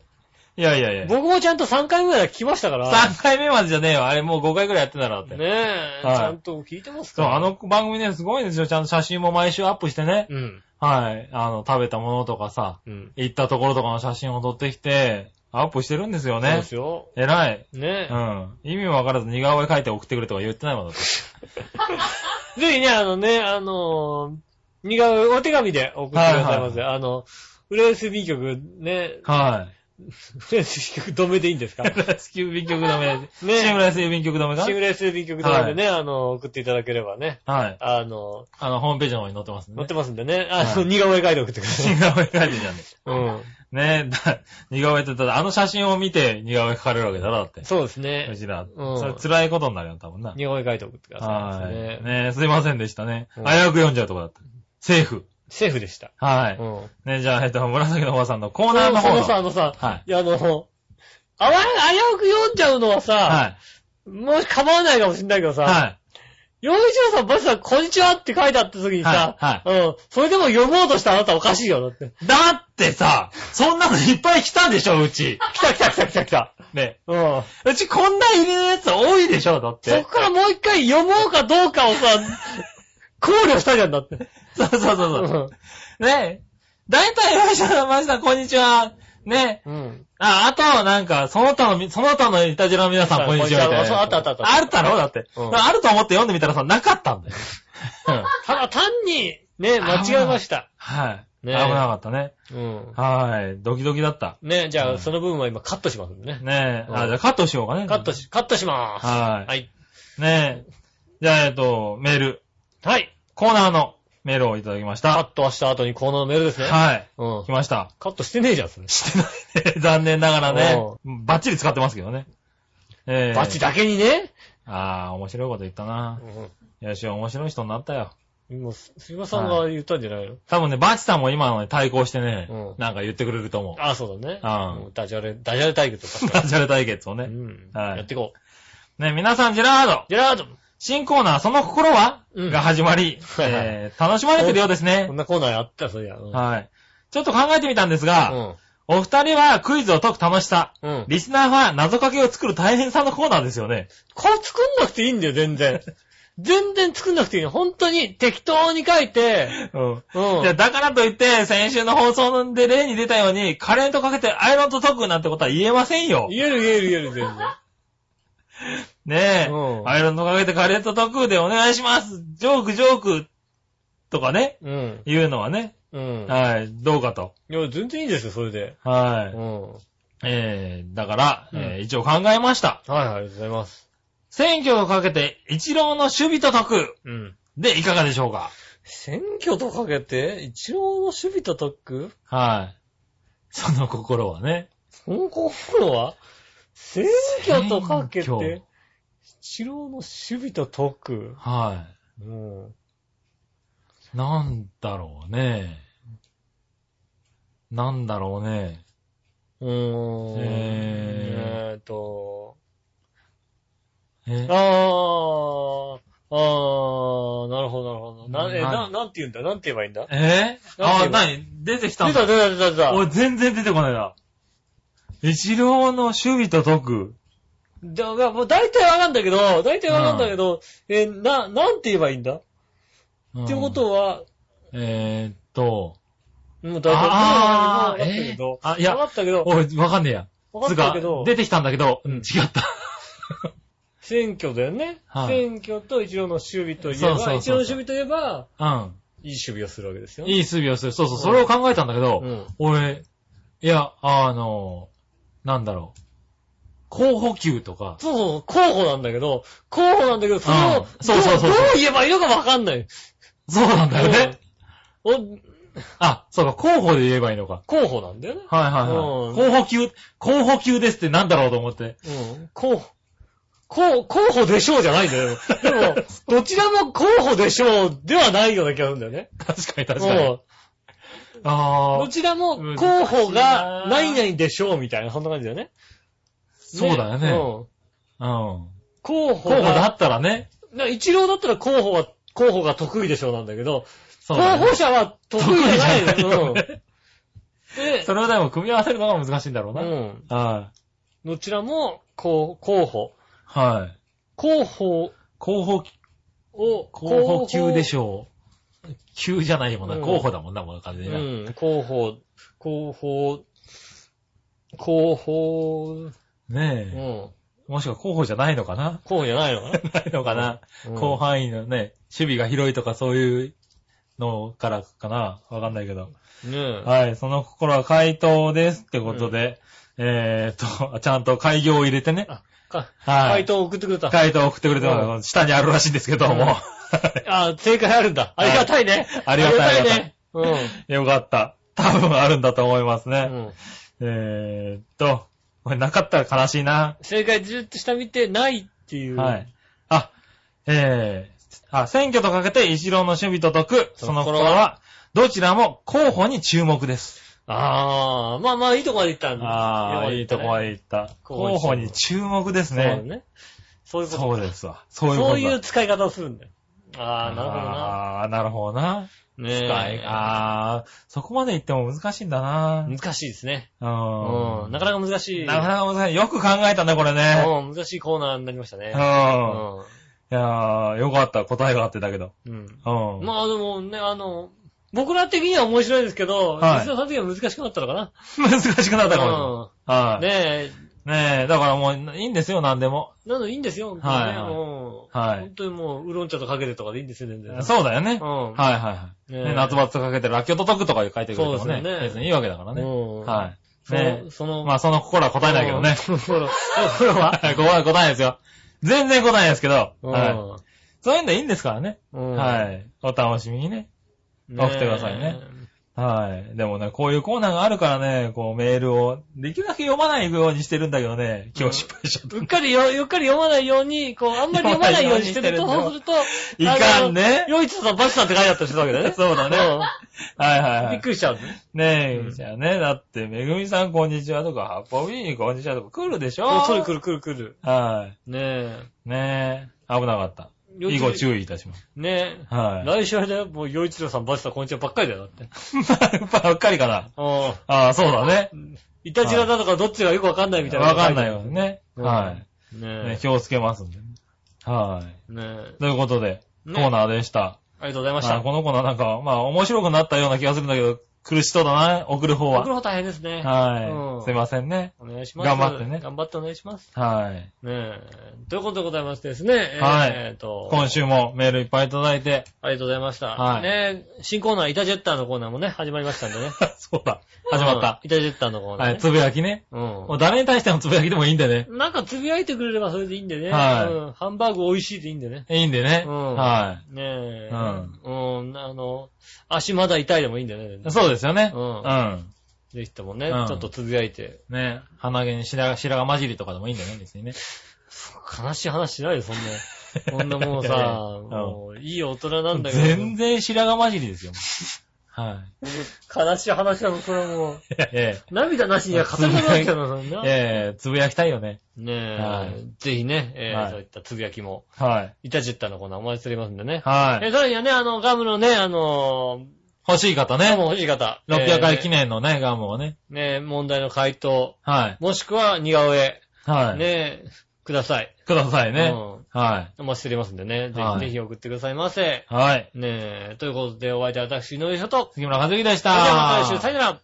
いやいやいや。
僕もちゃんと3回ぐらい聞きましたから。
3回目までじゃねえよ。あれもう5回くらいやってんだろうって。
ねえ、
はい
ちゃんと聞いてます
そう、
か
あの番組ね、すごいんですよ。ちゃんと写真も毎週アップしてね。
うん。
はい。あの、食べたものとかさ、
うん。
行ったところとかの写真を撮ってきて、アップしてるんですよね
そうです。よ。
偉い。
ね
うん。意味もわからず似顔絵描いて送ってくれとか言ってないもんだって。
ぜひね、あのね、あの、似顔絵、お手紙で送ってくださいませ。あの、フレース郵便局ね、
はい。
フレース郵便局止めでいいんですか？
シムライス郵便局止め。
ね
シムライス郵便局止めか？
シムレース郵便局止めでね、あの、送っていただければね、
はい。
あの、
あの、ホームページの方に載ってますね。
載ってますんでね、あの、
はい
似顔絵描いて送ってください。
似顔絵描いてるじゃん。
うん。
ねえ、だ似顔絵って、だってあの写真を見て似顔絵描かれるわけだろ、だって。
そうです
う
ね。
ちら。
うん
それ辛いことになるよ、多分な。
似顔絵描いて送ってくださ
はいい。
ね。
すいませんでしたね。危
うん
うく読んじゃうとこだった。セーフ。
セーフでした。
はい。
うん。
ねじゃあ、えっと、紫のおばさんのコーナーの方の。
そのさ、あのさ、
はい。
いや、あの、あわ、危うく読んじゃうのはさ、
はい。
もし構わないかもしんないけどさ、
はい。
洋一郎さん、バスさん、こんにちはって書いてあった時にさ、
は
うん。それでも読もうとしたあなたおかしいよ、だって。
だってさ、そんなのいっぱい来たんでしょ、うち。
来た来た来た来た来た。
ね。
うん。
うちこんな入れのやつ多いでしょ、だって
そこ。からもう一回読もうかどうかをさ、考慮したじゃんだって。
そうそうそうそう。ねだいたい、よいしょ、ました、こんにちは。ね
うん。
あ、あと、なんか、その他のみ、その他のいたじらの皆さん、こんにちは、みたいな。
そうあったあったあった
あったろ？だって。
うん
あると思って読んでみたらさ、なかったんだよ。うん
ただ単に、ね、間違えました。
はい。
ね
危なかったね。
うん。
はい。ドキドキだった。
ね、じゃあ、
うん
その部分は今カットしますんでね。
ねえ。
うん
あ、じゃあカットしようかね。
カットし、カットしまーす。
はい
はい。
ねえ。じゃあ、えっと、メール。
はい。
コーナーのメールをいただきました。
カットした後にコーナーのメールですね。
はい。
うん
来。ました。
カットしてねえじゃん、それ。
してないね。残念ながらね。バッチリ使ってますけどね。えー
バチだけにね。
ああ、面白いこと言ったな。よし、面白い人になったよ。
うん。もう、すすいまさんが言ったんじゃないの？
多分ね、バチさんも今のに対抗してね、
うん
なんか言ってくれると思う。
あ、そうだね。
うん
うんダジャレ、ダジャレ対決を確か
ダジャレ対決を
に。う
ね。
ん。
はい
やっていこう。
ね、皆さん、ジェラード。
ジェラード
新コーナー、その心は、
うん
が始まり、
はいはい
えー楽しまれてるようですね
こん。なコーナーあった、そういや。うん。
はい。ちょっと考えてみたんですが、
うん。
お二人はクイズを解く楽しさ、
うん。
リスナーは謎かけを作る大変さのコーナーですよね。
これ作んなくていいんだよ、全然。全然作んなくていいの。本当に適当に書いて、
うん。
うん。
いや、だからといって、先週の放送で例に出たように、カレーとかけてアイロンと解くなんてことは言えませんよ。
言える言える言える、全然。
ねえ、
うん
アイロンとかけてカレーと解くでお願いします。ジョークジョークとかね、
うん。
言うのはね、
うん。
はい、どうかと。
いや、全然いいですよ、それで。
はい。
うん。
えー、だから、
うん
えー一応考えました。
はいはい、ありがとうございます。
選挙をかけて、一郎の守備と解く。
うん。
で、いかがでしょうか？
選挙とかけて、一郎の守備と解く
はい。その心はね。
その心は？選挙とかけ
選挙
て、一郎の守備と解く。
は
うん。
い。なんだろうね。なんだろうね。
うーん。
え
えーっと、
え？
あー、あー、なるほど、なるほど。な、え、
な
な、なんて言うんだ？なんて言えばいいんだ？
え？あ、
な
に出てきたんだ。
出た出た出た出た。
俺全然出てこないな。一郎の守備と解く。
だからもう大体わかんだけど、大体わかんだけど、え、な、なんて言えばいいんだ、
うん
ってことは、
えーっと、
もう大体わ
あー
かったけど、
えーあいや
わかったけど、
おい、わかんねえや。
わかったけど、
出てきたんだけど、
うん
違った。
選挙だよね。
はい
選挙と一郎の守備といえば、
そうそうそう
一郎の守備といえば、
うん。
いい守備をするわけですよ。
いい守備をする。そうそう、それを考えたんだけど、
うん。
俺、いや、あの、なんだろう。候補級とか、
そうそう、候補なんだけど、候補なんだけど、それを、
うんそうそうそう
どどう言えばいいのかわかんない。
そうなんだよね。
お、
あ、そうか、候補で言えばいいのか。
候補なんだよね。
はいはいはい。
うん
候補級、候補級ですってなんだろうと思って。
うん。候補。候候補でしょうじゃないんだよ。でも、どちらも候補でしょうではないような気がするんだよね。
確かに確かに。
うん
ああ、
どちらも候補が何々でしょうみたいな、そんな感じだよね。
そうだよね。
うん。
うん。
候補
候補だ
が、
ったらね。
な一郎だったら候補は、候補が得意でしょうなんだけど、
ね
補者は得意じゃないの。うん。
よね
で、
それをでも組み合わせるのが難しいんだろうな。
うん。
はい。
どちらも、こう、候補。
はい。
候補
候補、
を、
候補級でし
ょ
ょう。級じゃないもんな。
うん
候補だもんな、もう完全にな。
うん。候補、候補、候補、う
ねえ。
ん。
もしくは候補じゃないのかな？
候補じゃないのかな？
ないのかな？
うん
広範囲のね、守備が広いとかそういうのからかな？わかんないけど。
ねえ。
はい、その心は回答ですってことで、えーっと、ちゃんと開業を入れてね。
あ、か、
はい
回答を送ってくれた。
回答を送ってくれて
う
ます。下にあるらしいんですけども。
あ、正解あるんだ。ありがたいね。
ありがたい
ありがたいね。
よかった。多分あるんだと思いますね。
うん。うん。
えーっと、これなかったら悲しいな。
正解ずっと下見てないっていう。
はい。あ、えー、あ、選挙とかけて一郎の守備と解く、その心は、どちらも候補に注目です。
ああ、まあまあいいとこまで行ったんだ。
ああ、いいとこま
で
で行った。
候補に
注目ですね。
そうだね。そういうこと。
そうですわ。そういうことだ。
そういう使い方をするんだよ。ああ、なるほどな。
ああ、なるほどな。
ね
使い、
え。
ああ、そこまで行っても難しいんだな。
難しいですね。
う。
うんん。なかなか難しい。
なかなか難しい。よく考えたね、これね。
うん、難しいコーナーになりましたね。
うん。いやー、よかった。答えがあってたけど。
うん。うん。
うん。
まあでもね、あの、僕ら的には面白いですけど、
はい
実際その時は難しくなったのかな？
難しくなったかもしれない。はい。
ねえ。
ねえ、だからもう、いいんですよ、何でも。
なのいいんですよ、本当にね。
はいはい
もう
はい
本当にもう、ウーロン茶とかけてとかでいいんですよ、全然。
そうだよね。
うん。
はいはいはい。
ね
夏バツとかけて、ラッキョと解くとか書いてくれてもね。
そうですよね
別にいいわけだからね。
うん
はい。
そ
ね
の、その、
まあ、その心は答えないけどね。
うん。その、それは
答えないですよ。全然答えないですけど。
うん
はい。そういうのいいんですからね。
うん
はい。お楽しみにね。送ってくださいねはい。でもね、こういうコーナーがあるからね、こうメールを、できるだけ読まないようにしてるんだけどね、今日失敗しちゃった。
うっかりよ、うっかり読まないように、こう、あんまり読まないようにしてると、そうすると、
いかんね。
よいちさん、バチさんって書いてあったりするわけだね。
そうだね。
うん
はいはいはい。
びっくりしちゃうね。
ねえ、
うん
じゃあね、だって、めぐみさんこんにちはとか、ハッポビーこんにちはとか来るでしょ？
そう、来る来る来る。
は
ねえ。
い。ねえ、危なかった。
よ
以後注意いたします。
ねえ。
はい。
来週あれだよ、もう、よいちろさん、バチさん、こんにちはばっかりだよ、だって。
ばっかりかな。
うん。
ああ、そうだね。
いたじらだとかどっちがよくわかんないみたいな。
わかんないよね。
うん
はい。
ね。
気をつけますんでね。はい。
ねえ。
ということで、コ
ね
ーナーでした。
ありがとうございました。
はいこのコーナーなんか、まあ面白くなったような気がするんだけど、苦しそうだな、送る方は。
僕の方大変ですね。
はい。すいませんね。
お願いします。
頑張ってね
頑張ってお願いします。
はい。
ねえ。ということでございましてですね。
はい
えーと。
今週もメールいっぱいいただいて、
ありがとうございました。
はい
ねえ、新コーナー、イタジェッターのコーナーもね、始まりましたんでね。
そうだ。始まった
うん。イタジェッターのコーナー、ね。
はい、つぶやきね。
う
もう誰に対してのつぶやきでもいいんでね。
ん。なんかつぶやいてくれればそれでいいんでね。
はい
うん。ハンバーグ美味しいでいいんでね。
いいんでね。
うん。。
はい
ねえ。
うん
うん。あの、足まだ痛いでもいいんだよね。
い。そうですよね。
うん
うん。
ぜひともね、
うん
ちょっとつぶやいて。
ね鼻毛に白髪白髪混じりとかでもいいんだよね、別にね。
悲しい話しないよ、そんな。そんなもう
いやいや
さ、
うん
もう、いい大人なんだけど。
全然白髪混じりですよ。は
悲しい話なの、それはもう。
い。え
涙なしには語れないわけだな、そんな。
え、ええ、つぶやきたいよね。
ねえ、
はい
ぜひね、えー
はい
そういったつぶやきも、
はい。
イタジェッターのコーナーお待ちしておりますんでね。
はい。
えーさらにはね、あの、ガムのね、あの
欲しい方
ー、ガム
ね。
欲しい方。
600回記
念。
念のね、ガムをね。
ね問題の回答、
はい。
もしくは似顔絵、
はい。
ねください。
くださいね。
うん
は
お待ちしておりますんでね、ぜ
はい
ひぜひ送ってくださいませ。
い。はい。
ねえ、ということでお相手は私、井上翔と。
杉村和之でした。
それではまた来週、さよなら。